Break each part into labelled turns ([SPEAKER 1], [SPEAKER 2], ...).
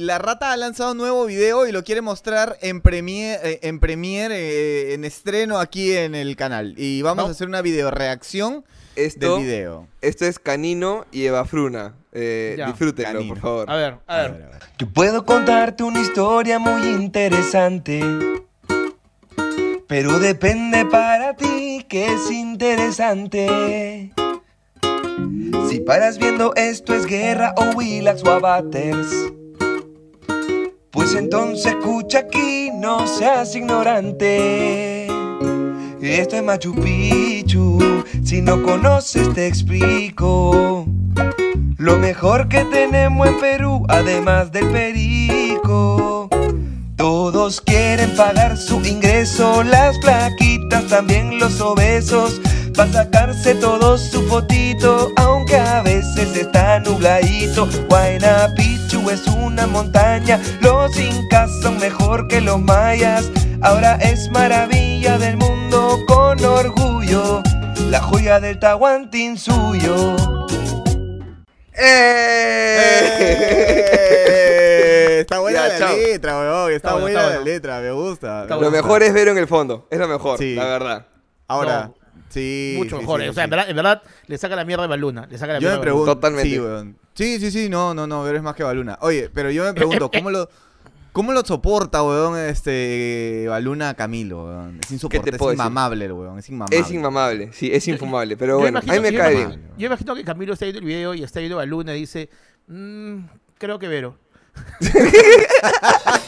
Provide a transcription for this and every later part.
[SPEAKER 1] la rata ha lanzado un nuevo video y lo quiere mostrar en Premiere, eh, en, Premiere eh, en estreno aquí en el canal. Y vamos
[SPEAKER 2] No.
[SPEAKER 1] a hacer una video reacción
[SPEAKER 3] Esto,
[SPEAKER 1] del video.
[SPEAKER 3] esto es Canino y Eva Fruna. Eh, disfrútenlo,
[SPEAKER 1] Canino.
[SPEAKER 3] por favor.
[SPEAKER 2] A ver, a ver.
[SPEAKER 1] a ver.
[SPEAKER 4] Yo puedo contarte una historia muy interesante. Pero depende para ti que es interesante. Si paras viendo esto es guerra o Willax o Avaters. Pues entonces escucha aquí, no seas ignorante. Esto es Machu Picchu, si no conoces te explico. Lo mejor que tenemos en Perú, además del perico. Todos quieren pagar su ingreso, las plaquitas, también los obesos. Pa' sacarse todos su fotito, aunque a veces está nubladito. Huayna Es una montaña, los incas son mejor que los mayas. Ahora es maravilla del mundo con orgullo, la joya del Tahuantinsuyo.
[SPEAKER 1] ¡Eh! Está buena
[SPEAKER 3] Ya,
[SPEAKER 1] la
[SPEAKER 3] chao.
[SPEAKER 1] letra, weón. Está,
[SPEAKER 2] Está bueno,
[SPEAKER 1] buena
[SPEAKER 2] está
[SPEAKER 1] la
[SPEAKER 2] bueno.
[SPEAKER 1] letra, me gusta.
[SPEAKER 2] Está
[SPEAKER 3] Lo mejor es verlo en el fondo. Es lo mejor,
[SPEAKER 1] Sí.
[SPEAKER 3] la verdad.
[SPEAKER 1] Ahora,
[SPEAKER 2] No.
[SPEAKER 1] Sí.
[SPEAKER 2] Mucho
[SPEAKER 1] sí,
[SPEAKER 2] mejor.
[SPEAKER 1] sí,
[SPEAKER 2] o sea,
[SPEAKER 1] sí.
[SPEAKER 2] en verdad, en verdad le saca la mierda a Baluna. Le saca la
[SPEAKER 1] Yo
[SPEAKER 2] mierda
[SPEAKER 1] me pregunto.
[SPEAKER 3] Totalmente.
[SPEAKER 1] Sí, weón. Sí, sí, sí, no, no, no, eres más que Baluna. Oye, pero yo me pregunto, ¿cómo lo, cómo lo soporta, weón, este Baluna a Camilo, weón? Es insoportable, es
[SPEAKER 3] decir?
[SPEAKER 1] inmamable, el weón, es inmamable.
[SPEAKER 3] Es inmamable, sí, es infumable. Pero
[SPEAKER 2] Yo
[SPEAKER 3] bueno,
[SPEAKER 2] imagino-
[SPEAKER 3] a mí me cae
[SPEAKER 2] imagino-
[SPEAKER 3] bien.
[SPEAKER 2] Yo imagino que Camilo está viendo el video y está viendo a Baluna y dice, "Mm, creo que Vero.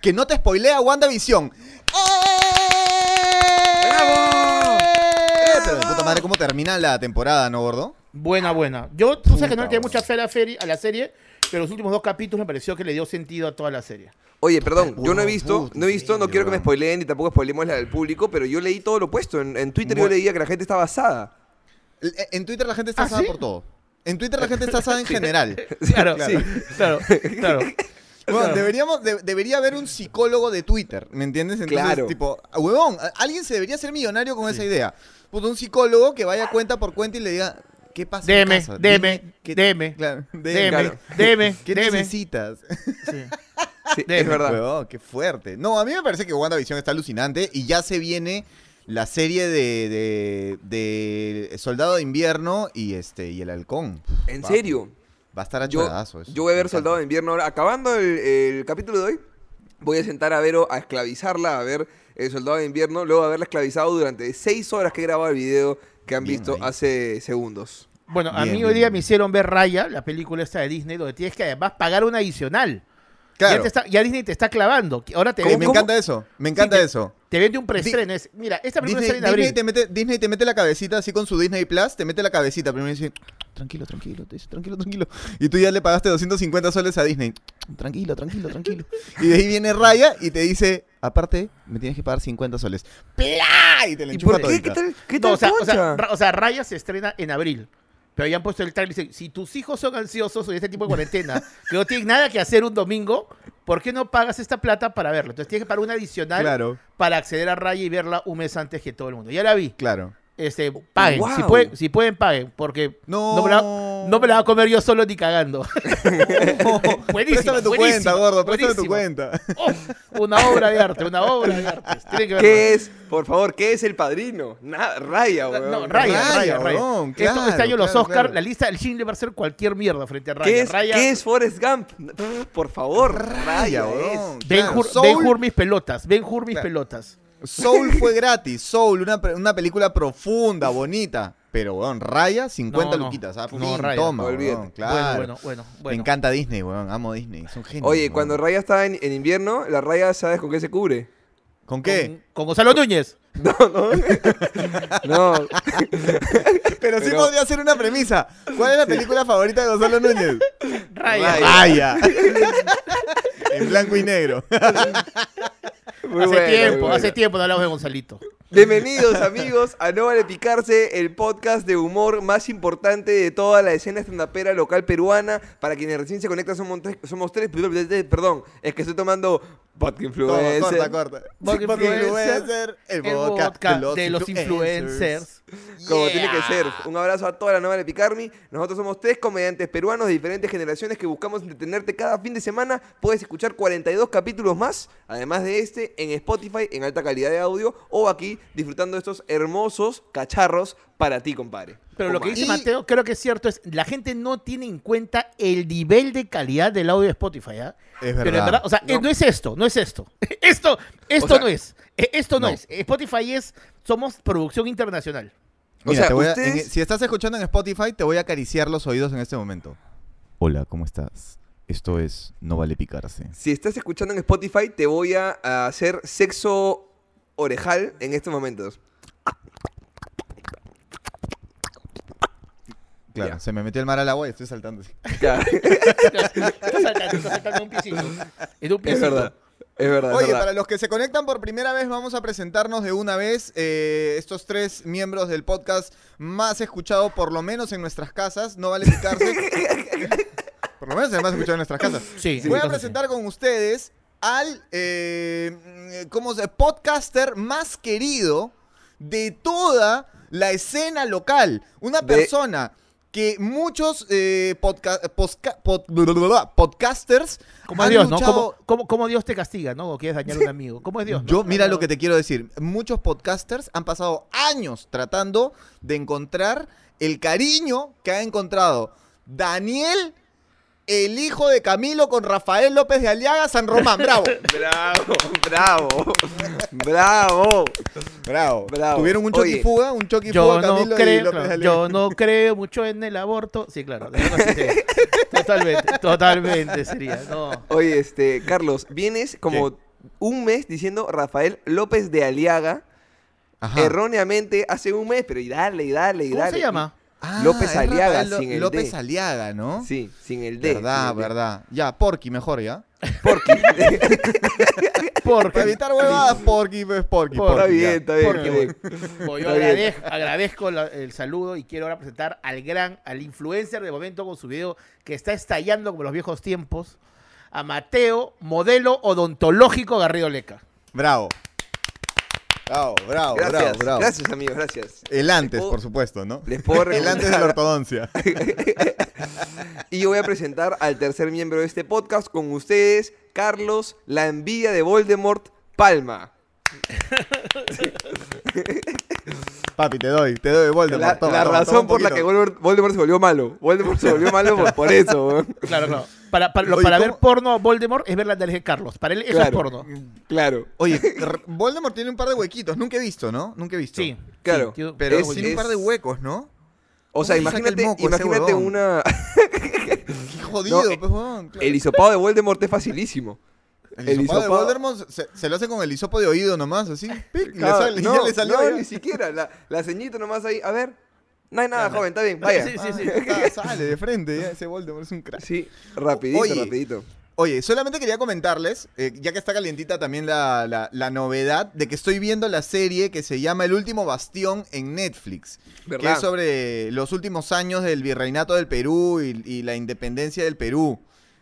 [SPEAKER 1] que no te spoilea WandaVision. ¡Bravo! Pero de puta madre, ¿cómo termina la temporada, no, gordo?
[SPEAKER 2] Buena, buena. Yo, tú sabes que no le tenía mucha fe a la, ferie- a la serie, pero los últimos dos capítulos me pareció que le dio sentido a toda la serie.
[SPEAKER 3] Oye, perdón, yo no he visto,
[SPEAKER 1] puta,
[SPEAKER 3] no he visto, no
[SPEAKER 1] sí,
[SPEAKER 3] quiero que me spoileen ni tampoco spoilemos la del público, pero yo leí todo lo opuesto. En, en Twitter yo leía que la gente está basada.
[SPEAKER 1] El- En Twitter la gente está
[SPEAKER 2] ¿Ah,
[SPEAKER 1] asada
[SPEAKER 2] sí?
[SPEAKER 1] por todo. En Twitter la gente está asada en general.
[SPEAKER 2] Claro,
[SPEAKER 1] claro.
[SPEAKER 2] claro, claro.
[SPEAKER 1] Bueno,
[SPEAKER 2] Claro.
[SPEAKER 1] deberíamos, de- debería haber un psicólogo de Twitter, ¿me entiendes? Entonces,
[SPEAKER 3] Claro.
[SPEAKER 1] tipo, huevón, alguien se debería ser millonario con esa idea. Puta, un psicólogo que vaya cuenta por cuenta y le diga, ¿qué pasa en
[SPEAKER 2] Deme,
[SPEAKER 1] casa?
[SPEAKER 2] deme,
[SPEAKER 1] qué-
[SPEAKER 2] deme,
[SPEAKER 1] Claro, deme,
[SPEAKER 2] Deme,
[SPEAKER 3] claro.
[SPEAKER 2] deme,
[SPEAKER 1] ¿Qué
[SPEAKER 2] deme.
[SPEAKER 1] necesitas?
[SPEAKER 2] Sí.
[SPEAKER 3] Sí,
[SPEAKER 2] Deme,
[SPEAKER 3] es verdad.
[SPEAKER 1] Huevón, qué fuerte. No, a mí me parece que WandaVision está alucinante y ya se viene la serie de, de, de Soldado de Invierno y este y el Halcón.
[SPEAKER 3] ¿En
[SPEAKER 1] Va-
[SPEAKER 3] serio?
[SPEAKER 1] Va a estar eso.
[SPEAKER 3] yo voy a ver. Soldado de Invierno ahora. Acabando el, el capítulo de hoy, voy a sentar a Vero a esclavizarla, a ver el Soldado de Invierno, luego de haberla esclavizado durante seis horas que he grabado el video que han
[SPEAKER 1] Bien
[SPEAKER 3] visto
[SPEAKER 1] ahí.
[SPEAKER 3] hace segundos.
[SPEAKER 2] Bueno, a mí
[SPEAKER 1] bien,
[SPEAKER 2] hoy día
[SPEAKER 1] bien.
[SPEAKER 2] me hicieron ver Raya, la película esta de Disney, donde tienes que además pagar un adicional.
[SPEAKER 1] Claro.
[SPEAKER 2] Ya, te está- ya Disney te está clavando. Ahora te
[SPEAKER 1] me encanta eso, me encanta
[SPEAKER 2] te-
[SPEAKER 1] eso.
[SPEAKER 2] te vende un preestreno. Es, Mira, esta película
[SPEAKER 1] Disney,
[SPEAKER 2] sale en abril.
[SPEAKER 1] Disney te mete, Disney te mete la cabecita así con su Disney Plus, te mete la cabecita, primero dice, tranquilo, tranquilo, te dice, tranquilo, tranquilo. Y tú ya le pagaste 250 soles a Disney. Tranquilo, tranquilo, tranquilo. y de ahí viene Raya y te dice, aparte, me tienes que pagar 50 soles. ¡Plá! Y te la
[SPEAKER 2] ¿Y
[SPEAKER 1] enchufa
[SPEAKER 2] por qué?
[SPEAKER 3] ¿Qué tal? ¿Qué
[SPEAKER 2] No,
[SPEAKER 3] tal
[SPEAKER 2] o, sea, o, sea,
[SPEAKER 3] concha?
[SPEAKER 2] Ra- o sea, Raya se estrena en abril. Pero ya han puesto el trailer y dicen, si tus hijos son ansiosos o de este tipo de cuarentena, que no tienen nada que hacer un domingo, ¿por qué no pagas esta plata para verlo? Entonces tienes que pagar un adicional
[SPEAKER 1] Claro,
[SPEAKER 2] para acceder a Raya y verla un mes antes que todo el mundo. Ya la vi.
[SPEAKER 1] claro.
[SPEAKER 2] Este, paguen. Si,
[SPEAKER 3] Wow.
[SPEAKER 2] pueden, si pueden, paguen. Porque
[SPEAKER 1] No.
[SPEAKER 2] no, me la, no me la voy a comer yo solo ni cagando. buenísima,
[SPEAKER 1] préstame tu
[SPEAKER 2] buenísima,
[SPEAKER 1] cuenta, gordo, préstame tu cuenta.
[SPEAKER 2] Oh, una obra de arte, una obra de arte. Que.
[SPEAKER 3] ¿Qué es? Por favor, ¿qué es el padrino? Nada, raya, weón.
[SPEAKER 2] No, Raya,
[SPEAKER 1] Raya,
[SPEAKER 2] Raya, Raya.
[SPEAKER 1] huevón,
[SPEAKER 2] Esto- este
[SPEAKER 1] claro,
[SPEAKER 2] año los
[SPEAKER 1] claro,
[SPEAKER 2] Oscar,
[SPEAKER 1] claro.
[SPEAKER 2] la lista del Schindler va a ser cualquier mierda frente a Raya.
[SPEAKER 3] ¿Qué es,
[SPEAKER 2] Raya,
[SPEAKER 3] ¿Qué es Forrest Gump? Por favor,
[SPEAKER 1] Raya,
[SPEAKER 3] es.
[SPEAKER 2] Ben
[SPEAKER 1] Claro,
[SPEAKER 2] Hur, Ben Hur mis pelotas, Ben Hur mis
[SPEAKER 1] Claro.
[SPEAKER 2] pelotas.
[SPEAKER 1] Soul fue gratis, Soul, una, una película profunda, bonita. Pero, weón, Raya, 50
[SPEAKER 2] No, no.
[SPEAKER 1] luquitas. Ah,
[SPEAKER 2] No,
[SPEAKER 1] fin,
[SPEAKER 2] Raya.
[SPEAKER 1] toma,
[SPEAKER 3] Olvídate.
[SPEAKER 1] weón, claro.
[SPEAKER 2] Bueno, bueno, bueno,
[SPEAKER 1] Me encanta Disney, weón, amo Disney, son genios.
[SPEAKER 3] Oye,
[SPEAKER 1] weón.
[SPEAKER 3] cuando Raya está en, en invierno, la Raya, ¿sabes con qué se cubre?
[SPEAKER 1] ¿Con qué?
[SPEAKER 2] Con, con Gonzalo Núñez.
[SPEAKER 3] No, no. no.
[SPEAKER 1] Pero sí
[SPEAKER 3] Pero-
[SPEAKER 1] podría ser una premisa. ¿Cuál es la película favorita de Gonzalo Núñez?
[SPEAKER 2] Raya.
[SPEAKER 3] Raya.
[SPEAKER 1] Raya. en blanco y negro.
[SPEAKER 3] Muy
[SPEAKER 2] hace
[SPEAKER 3] bueno,
[SPEAKER 2] tiempo,
[SPEAKER 3] bueno.
[SPEAKER 2] hace tiempo no hablamos de Gonzalito.
[SPEAKER 3] Bienvenidos amigos a No Vale Picarse, el podcast de humor más importante de toda la escena estandapera local peruana. Para quienes recién se conectan somos tres, somos tres perdón, es que estoy tomando vodka influencer.
[SPEAKER 1] Corta, corta.
[SPEAKER 2] Vodka
[SPEAKER 1] Vodka
[SPEAKER 2] influencer,
[SPEAKER 1] el
[SPEAKER 2] El
[SPEAKER 1] vodka
[SPEAKER 2] de los influencers.
[SPEAKER 3] Como
[SPEAKER 1] Yeah.
[SPEAKER 3] tiene que ser. Un abrazo a toda la nueva de Picarmi. Nosotros somos tres comediantes peruanos de diferentes generaciones que buscamos entretenerte cada fin de semana. Puedes escuchar 42 capítulos más, además de este, en Spotify en alta calidad de audio o aquí disfrutando de estos hermosos cacharros para ti, compadre.
[SPEAKER 2] Pero lo que dice
[SPEAKER 1] Y-
[SPEAKER 2] Mateo, creo que es cierto, es la gente no tiene en cuenta el nivel de calidad del audio de Spotify, ¿ah?
[SPEAKER 1] Es
[SPEAKER 2] Pero en
[SPEAKER 1] verdad.
[SPEAKER 2] verdad, o sea,
[SPEAKER 3] No.
[SPEAKER 2] eh, no es esto, no es esto. Esto, esto
[SPEAKER 3] sea,
[SPEAKER 2] no es. Eh, Esto no,
[SPEAKER 1] no.
[SPEAKER 2] es. Spotify es, somos producción internacional.
[SPEAKER 3] O sea,
[SPEAKER 1] te voy a- en- si estás escuchando en Spotify, te voy a acariciar los oídos en este momento. Hola, ¿cómo estás? Esto es No Vale Picarse.
[SPEAKER 3] Si estás escuchando en Spotify, te voy a a hacer sexo orejal en estos momentos.
[SPEAKER 1] Claro,
[SPEAKER 3] Ya.
[SPEAKER 1] se me metió el mar al agua y estoy saltando así.
[SPEAKER 3] Ya,
[SPEAKER 2] Estás saltando, estás saltando un piecito. En un
[SPEAKER 3] es
[SPEAKER 2] piecito.
[SPEAKER 3] verdad. Es verdad, es
[SPEAKER 1] Oye,
[SPEAKER 3] verdad.
[SPEAKER 1] para los que se conectan por primera vez, vamos a presentarnos de una vez. eh, estos tres miembros del podcast más escuchado, por lo menos en nuestras casas. No vale picarse. por lo menos el más escuchado en nuestras casas.
[SPEAKER 2] Sí,
[SPEAKER 1] Voy a
[SPEAKER 2] sí.
[SPEAKER 1] presentar con ustedes al eh, ¿cómo se? podcaster más querido de toda la escena local. Una
[SPEAKER 3] De-
[SPEAKER 1] persona que muchos eh, podca- posca- pod- podcasters
[SPEAKER 2] Como
[SPEAKER 1] han
[SPEAKER 2] Dios, ¿no?
[SPEAKER 1] luchado-
[SPEAKER 2] ¿Cómo, cómo, cómo Dios te castiga, ¿no? O quieres dañar a un amigo. ¿Cómo es Dios? no?
[SPEAKER 1] Yo, mira lo que te quiero decir. Muchos podcasters han pasado años tratando de encontrar el cariño que ha encontrado Daniel, el hijo de Camilo, con Rafael López de Aliaga, San Román. Bravo.
[SPEAKER 3] Bravo, bravo, bravo.
[SPEAKER 1] Bravo.
[SPEAKER 3] Bravo.
[SPEAKER 1] Tuvieron un
[SPEAKER 3] Oye,
[SPEAKER 1] choquifuga, un choquifuga
[SPEAKER 2] Yo no,
[SPEAKER 1] Camilo y
[SPEAKER 2] creo,
[SPEAKER 1] López
[SPEAKER 2] claro,
[SPEAKER 1] de Aliaga.
[SPEAKER 2] yo no creo mucho en el aborto. Sí, claro. Totalmente, totalmente sería. No.
[SPEAKER 3] Oye, este, Carlos, vienes como un mes diciendo Rafael López de Aliaga,
[SPEAKER 1] Ajá.
[SPEAKER 3] erróneamente hace un mes, pero y dale, y dale, y
[SPEAKER 2] ¿Cómo
[SPEAKER 3] dale.
[SPEAKER 2] se llama?
[SPEAKER 1] Ah,
[SPEAKER 3] López Aliaga,
[SPEAKER 1] Rafael
[SPEAKER 3] sin el
[SPEAKER 1] López
[SPEAKER 3] D.
[SPEAKER 1] Aliaga, ¿no?
[SPEAKER 3] Sí, sin el D.
[SPEAKER 1] verdad,
[SPEAKER 3] sin el D.
[SPEAKER 1] verdad. Ya, Porky mejor, ¿ya?
[SPEAKER 3] Porque
[SPEAKER 2] Porque
[SPEAKER 1] Para evitar huevadas, Porky, pues, Porky,
[SPEAKER 3] está
[SPEAKER 1] Porky,
[SPEAKER 3] bien, está bien, está bien.
[SPEAKER 2] Bueno, yo
[SPEAKER 3] Está bien.
[SPEAKER 2] agradezco, agradezco la- el saludo y quiero ahora presentar al gran, al influencer de momento con su video que está estallando como los viejos tiempos, a Mateo, modelo odontológico Garrido Leca.
[SPEAKER 1] Bravo. Bravo, bravo,
[SPEAKER 3] Gracias,
[SPEAKER 1] bravo, bravo.
[SPEAKER 3] gracias amigos, gracias.
[SPEAKER 1] El antes,
[SPEAKER 3] puedo-
[SPEAKER 1] por supuesto, ¿no?
[SPEAKER 3] Les puedo
[SPEAKER 1] El antes de la ortodoncia.
[SPEAKER 3] Y yo voy a presentar al tercer miembro de este podcast con ustedes, Carlos, la envidia de Voldemort, Palma.
[SPEAKER 1] Papi, te doy, te doy Voldemort.
[SPEAKER 3] La,
[SPEAKER 1] toma,
[SPEAKER 3] la
[SPEAKER 1] toma,
[SPEAKER 3] razón
[SPEAKER 1] toma
[SPEAKER 3] por la que Voldemort, Voldemort se volvió malo. Voldemort se volvió malo por, por eso.
[SPEAKER 2] Claro, claro. Para, para,
[SPEAKER 1] Oye,
[SPEAKER 2] para ver porno Voldemort es ver la de Carlos. Para él eso
[SPEAKER 3] Claro.
[SPEAKER 2] es porno.
[SPEAKER 3] Claro.
[SPEAKER 1] Oye, Voldemort tiene un par de huequitos. Nunca he visto, ¿no? Nunca he visto.
[SPEAKER 2] Sí.
[SPEAKER 3] Claro.
[SPEAKER 2] sí, tío,
[SPEAKER 1] Pero
[SPEAKER 3] Es-
[SPEAKER 1] tiene un par de huecos, ¿no?
[SPEAKER 3] O sea,
[SPEAKER 1] ¿Cómo le saca el
[SPEAKER 3] imagínate,
[SPEAKER 1] moco
[SPEAKER 3] imagínate una...
[SPEAKER 1] Qué jodido,
[SPEAKER 3] No,
[SPEAKER 1] pues, claro.
[SPEAKER 3] El hisopado de Voldemort es facilísimo.
[SPEAKER 1] El
[SPEAKER 3] el
[SPEAKER 1] hisopado de Voldemort se, se lo hace con el hisopo de oído nomás, así. Pic, y le sale- y
[SPEAKER 3] no,
[SPEAKER 1] ya le salió.
[SPEAKER 3] no,
[SPEAKER 1] ya.
[SPEAKER 3] ni siquiera. La, la ceñita nomás ahí. A ver. No hay nada,
[SPEAKER 2] Claro.
[SPEAKER 3] joven, está bien. Vaya.
[SPEAKER 2] Sí, sí, sí.
[SPEAKER 1] Ah, sale de frente, ya, ese Voldemort es un crack.
[SPEAKER 3] Sí, rapidito,
[SPEAKER 1] Oye.
[SPEAKER 3] rapidito.
[SPEAKER 1] Oye, solamente quería comentarles, eh, ya que está calientita también la, la- la novedad de que estoy viendo la serie que se llama El último bastión en Netflix. Que
[SPEAKER 3] ¿Verdad?
[SPEAKER 1] es sobre los últimos años del virreinato del Perú y, y la independencia del Perú.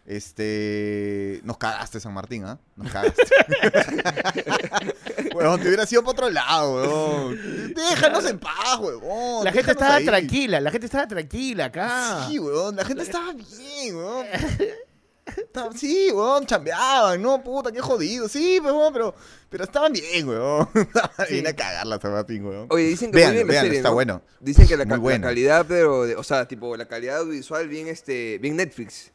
[SPEAKER 1] Este. Nos cagaste, San Martín, ¿ah? Nos cagaste. huevón, te hubiera sido por otro lado, huevón. Déjanos en paz, huevón.
[SPEAKER 2] La gente estaba
[SPEAKER 1] ahí.
[SPEAKER 2] tranquila, la gente estaba tranquila acá.
[SPEAKER 1] Sí, weón, la gente estaba bien, weón. Sí, weón, chambeaban, no, puta, qué jodido. Sí, pero, weón, pero, pero estaban bien, weón. Vine a cagarla, San Martín, weón.
[SPEAKER 3] Oye, dicen que
[SPEAKER 1] Véanlo,
[SPEAKER 3] muy bien la
[SPEAKER 1] véanlo,
[SPEAKER 3] serie,
[SPEAKER 1] está
[SPEAKER 3] ¿no?
[SPEAKER 1] bueno.
[SPEAKER 3] Dicen que la, calidad, pero, de- o sea, tipo, la calidad audiovisual bien, este, bien Netflix.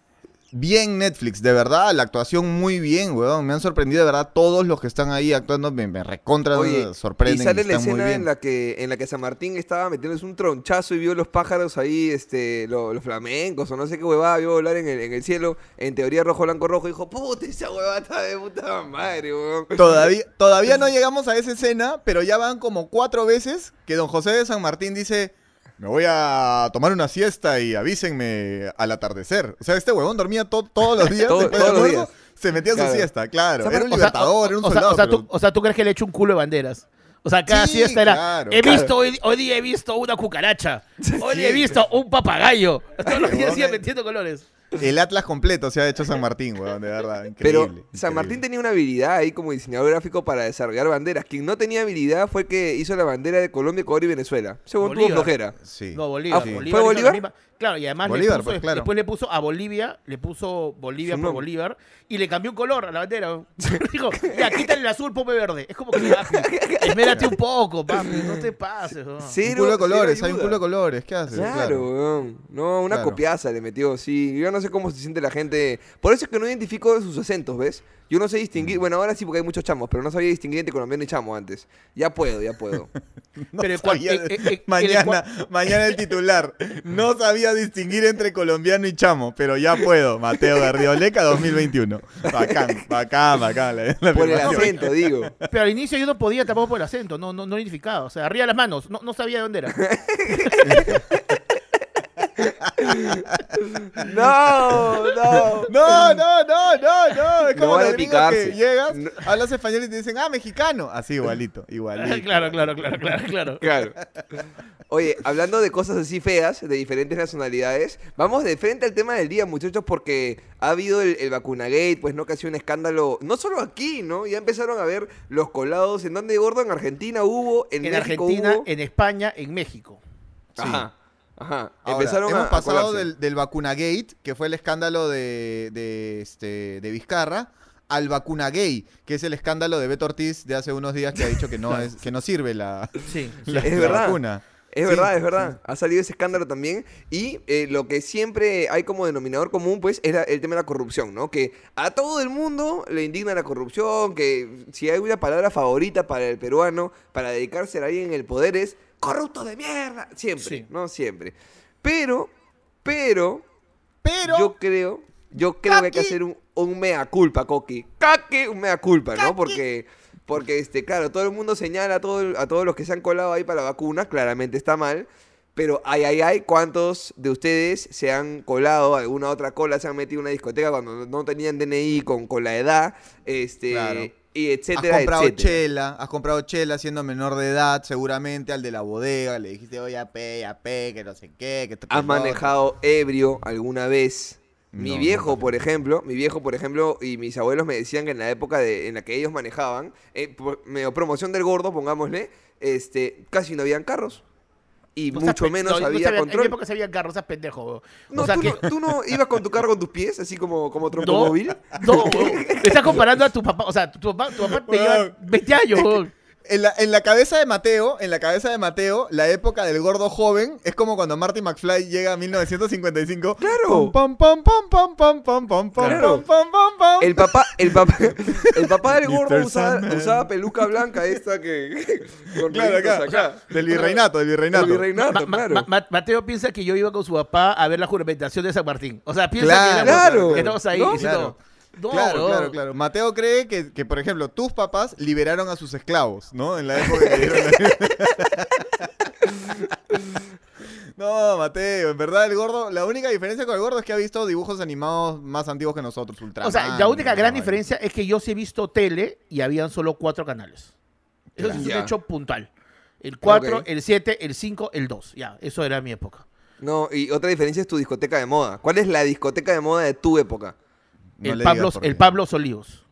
[SPEAKER 1] Bien Netflix, de verdad, la actuación muy bien, weón. Me han sorprendido, de verdad, todos los que están ahí actuando me, me recontra
[SPEAKER 3] Oye,
[SPEAKER 1] sorprenden.
[SPEAKER 3] y sale la escena en la que en la que San Martín estaba metiéndose un tronchazo y vio los pájaros ahí, este, lo- los flamencos o no sé qué huevada vio volar en el, en el cielo, en teoría rojo, blanco, rojo, y dijo, puta, esa huevada está de puta madre, weón.
[SPEAKER 1] Todavía, todavía no llegamos a esa escena, pero ya van como cuatro veces que don José de San Martín dice, me voy a tomar una siesta y avísenme al atardecer. O sea, este huevón dormía to- todos los días.
[SPEAKER 3] Todo-
[SPEAKER 1] después
[SPEAKER 3] todos los días.
[SPEAKER 1] Se metía a su siesta, claro.
[SPEAKER 3] O sea,
[SPEAKER 1] Era un libertador,
[SPEAKER 2] o-
[SPEAKER 1] era un soldado.
[SPEAKER 2] o sea,
[SPEAKER 1] pero-
[SPEAKER 2] tú, o sea, tú crees que le echa un culo de banderas. O sea, cada
[SPEAKER 1] Sí,
[SPEAKER 2] siesta era.
[SPEAKER 1] claro,
[SPEAKER 2] he
[SPEAKER 1] claro.
[SPEAKER 2] visto, hoy, hoy día he visto una cucaracha. Hoy día he visto un papagayo. Todos los días siguen
[SPEAKER 1] eh.
[SPEAKER 2] metiendo colores.
[SPEAKER 1] El Atlas completo se ha hecho San Martín, weón, de verdad.
[SPEAKER 3] Pero
[SPEAKER 1] Increíble.
[SPEAKER 3] San Martín tenía una habilidad ahí como diseñador gráfico para desarrollar banderas. Quien no tenía habilidad fue el que hizo la bandera de Colombia, Ecuador y Venezuela. Según tuvo
[SPEAKER 2] Bolívar.
[SPEAKER 3] flojera.
[SPEAKER 1] Sí.
[SPEAKER 2] No, Bolívar.
[SPEAKER 3] Ah, ¿fue
[SPEAKER 2] Bolívar hizo la
[SPEAKER 3] Bolívar?
[SPEAKER 2] misma- Claro, y además
[SPEAKER 1] Bolívar,
[SPEAKER 2] le puso,
[SPEAKER 1] pues, claro.
[SPEAKER 2] después le puso a Bolivia, le puso Bolivia por. Bolívar y le cambió un color a la bandera. Dijo, ya, quítale el azul, ponme verde. Es como que, papi, esmérate un poco, papi, no te pases.
[SPEAKER 1] Un
[SPEAKER 3] Cero-
[SPEAKER 1] culo de colores, hay un culo de colores. ¿Qué haces?
[SPEAKER 3] Claro, weón. No, una
[SPEAKER 1] Claro.
[SPEAKER 3] copiaza le metió, sí. Yo no sé cómo se siente la gente. Por eso es que no identifico sus acentos, ¿ves? Yo no sé
[SPEAKER 1] Mm.
[SPEAKER 3] distinguir. Bueno, ahora sí porque hay muchos chamos, pero no sabía distinguir entre colombiano y chamo antes. Ya puedo, ya puedo.
[SPEAKER 1] No
[SPEAKER 2] Pero cual-
[SPEAKER 1] sabía-
[SPEAKER 2] eh, eh, eh, el
[SPEAKER 1] mañana, mañana el titular. No sabía distinguir entre colombiano y chamo, pero ya puedo. Mateo Garrioleca 2021. Bacán, bacán, bacán. la- la
[SPEAKER 3] Por el acento, digo.
[SPEAKER 2] Pero al inicio yo no podía tampoco por el acento, no, no, no identificaba. O sea, arriba las manos, no, no sabía de dónde era.
[SPEAKER 3] No, no.
[SPEAKER 1] No, no, no, no, no. Es
[SPEAKER 3] No
[SPEAKER 1] como
[SPEAKER 3] a
[SPEAKER 1] los gringos
[SPEAKER 3] picarse.
[SPEAKER 1] que llegas,
[SPEAKER 3] No.
[SPEAKER 1] hablas español y te dicen, ah, mexicano. Así, igualito, igualito.
[SPEAKER 2] claro, claro, claro, claro, claro.
[SPEAKER 3] Claro. Oye, hablando de cosas así feas, de diferentes nacionalidades, vamos de frente al tema del día, muchachos, porque ha habido el, el vacunagate, pues no que ha sido un escándalo, no solo aquí, ¿no? Ya empezaron a ver los colados, ¿en dónde, gordo? En Argentina hubo, en,
[SPEAKER 2] En
[SPEAKER 3] México
[SPEAKER 2] Argentina,
[SPEAKER 3] hubo.
[SPEAKER 2] en España, en México.
[SPEAKER 3] Ajá, ajá.
[SPEAKER 1] Ahora,
[SPEAKER 3] empezaron
[SPEAKER 1] hemos
[SPEAKER 3] a,
[SPEAKER 1] pasado del, del vacunagate, que fue el escándalo de, de, este, de Vizcarra, al vacunagay, que es el escándalo de Beto Ortiz de hace unos días que ha dicho que no, es, que no sirve la,
[SPEAKER 2] Sí.
[SPEAKER 1] la-
[SPEAKER 3] Es
[SPEAKER 1] la
[SPEAKER 3] verdad.
[SPEAKER 1] vacuna.
[SPEAKER 3] Es
[SPEAKER 1] Sí,
[SPEAKER 3] verdad, es verdad. Ha salido ese escándalo también. Y eh, lo que siempre hay como denominador común, pues, es la- el tema de la corrupción, ¿no? Que a todo el mundo le indigna la corrupción, que si hay una palabra favorita para el peruano, para dedicarse a alguien en el poder es corrupto de mierda. Siempre,
[SPEAKER 2] Sí.
[SPEAKER 3] ¿no? Siempre. Pero, pero,
[SPEAKER 1] Pero,
[SPEAKER 3] yo creo, yo creo que hay que
[SPEAKER 1] Kaki.
[SPEAKER 3] hacer un, un mea culpa, Coqui. Caque, un mea culpa, ¿no? Porque, porque este, claro, todo el mundo señala a, todo a todos los que se han colado ahí para la vacuna, claramente está mal. Pero ay, ay, ay, ¿cuántos de ustedes se han colado alguna otra cola, se han metido en una discoteca cuando no- no tenían DNI con, con la edad? Este,
[SPEAKER 1] Claro.
[SPEAKER 3] Y
[SPEAKER 1] has
[SPEAKER 3] etcétera,
[SPEAKER 1] comprado
[SPEAKER 3] etcétera.
[SPEAKER 1] chela, has comprado chela siendo menor de edad, seguramente al de la bodega, le dijiste, oye, apé, apé, que no sé qué, que que
[SPEAKER 3] ¿Has
[SPEAKER 1] lo otro".
[SPEAKER 3] manejado ebrio alguna vez? Mi
[SPEAKER 1] No,
[SPEAKER 3] viejo, por ejemplo, mi viejo, por ejemplo, y mis abuelos me decían que en la época de, en la que ellos manejaban, eh, por- medio promoción del gordo, pongámosle, este, casi no habían carros. Y
[SPEAKER 2] No
[SPEAKER 3] mucho menos
[SPEAKER 2] no, no
[SPEAKER 3] había
[SPEAKER 2] sabía- En mi
[SPEAKER 3] control.
[SPEAKER 2] época se había carros, seas pendejo.
[SPEAKER 3] No,
[SPEAKER 2] o sea
[SPEAKER 3] tú,
[SPEAKER 2] que...
[SPEAKER 3] no, tú no ibas con tu carro con tus pies, así como, como
[SPEAKER 2] No,
[SPEAKER 3] trompomóvil.
[SPEAKER 2] no. Te estás comparando a tu papá. O sea, tu papá, tu papá te lleva
[SPEAKER 1] Weón.
[SPEAKER 2] 20 años.
[SPEAKER 1] En la, en la cabeza de Mateo, en la cabeza de Mateo, la época del gordo joven es como cuando Marty McFly llega a 1955.
[SPEAKER 3] Claro.
[SPEAKER 1] Pam, pam, pam, pam, pam, pam, pam, pam,
[SPEAKER 3] Claro.
[SPEAKER 1] pam, pam, pam, pam.
[SPEAKER 3] El papá, el papá, el papá del gordo usaba, peluca blanca esta que con
[SPEAKER 1] Claro, acá.
[SPEAKER 3] acá.
[SPEAKER 1] Del virreinato, del virreinato.
[SPEAKER 3] El virreinato,
[SPEAKER 2] Ma-
[SPEAKER 3] claro.
[SPEAKER 2] ma- Ma- Mateo piensa que yo iba con su papá a ver la juramentación de San Martín. O sea, piensa
[SPEAKER 1] Claro,
[SPEAKER 2] que, éramos-
[SPEAKER 3] claro.
[SPEAKER 2] estamos ahí.
[SPEAKER 3] ¿No?
[SPEAKER 2] diciendo, no,
[SPEAKER 1] Claro,
[SPEAKER 2] no.
[SPEAKER 1] claro, claro. Mateo cree que, que, por ejemplo, tus papás liberaron a sus esclavos, ¿no? En la época que dieron No, Mateo, en verdad el gordo, la única diferencia con el gordo es que ha visto dibujos animados más antiguos que nosotros, Ultraman.
[SPEAKER 2] O sea, la única gran
[SPEAKER 1] no,
[SPEAKER 2] diferencia es que yo sí he visto tele y habían solo cuatro canales. Eso es un
[SPEAKER 3] Ya.
[SPEAKER 2] hecho puntual. El 4,
[SPEAKER 3] Ok.
[SPEAKER 2] el 7, el 5, el 2. Ya, eso era mi época.
[SPEAKER 3] No, y otra diferencia es tu discoteca de moda. ¿Cuál es la discoteca de moda de tu época?
[SPEAKER 1] No
[SPEAKER 2] el, Pablo, el. Pablo Olivos.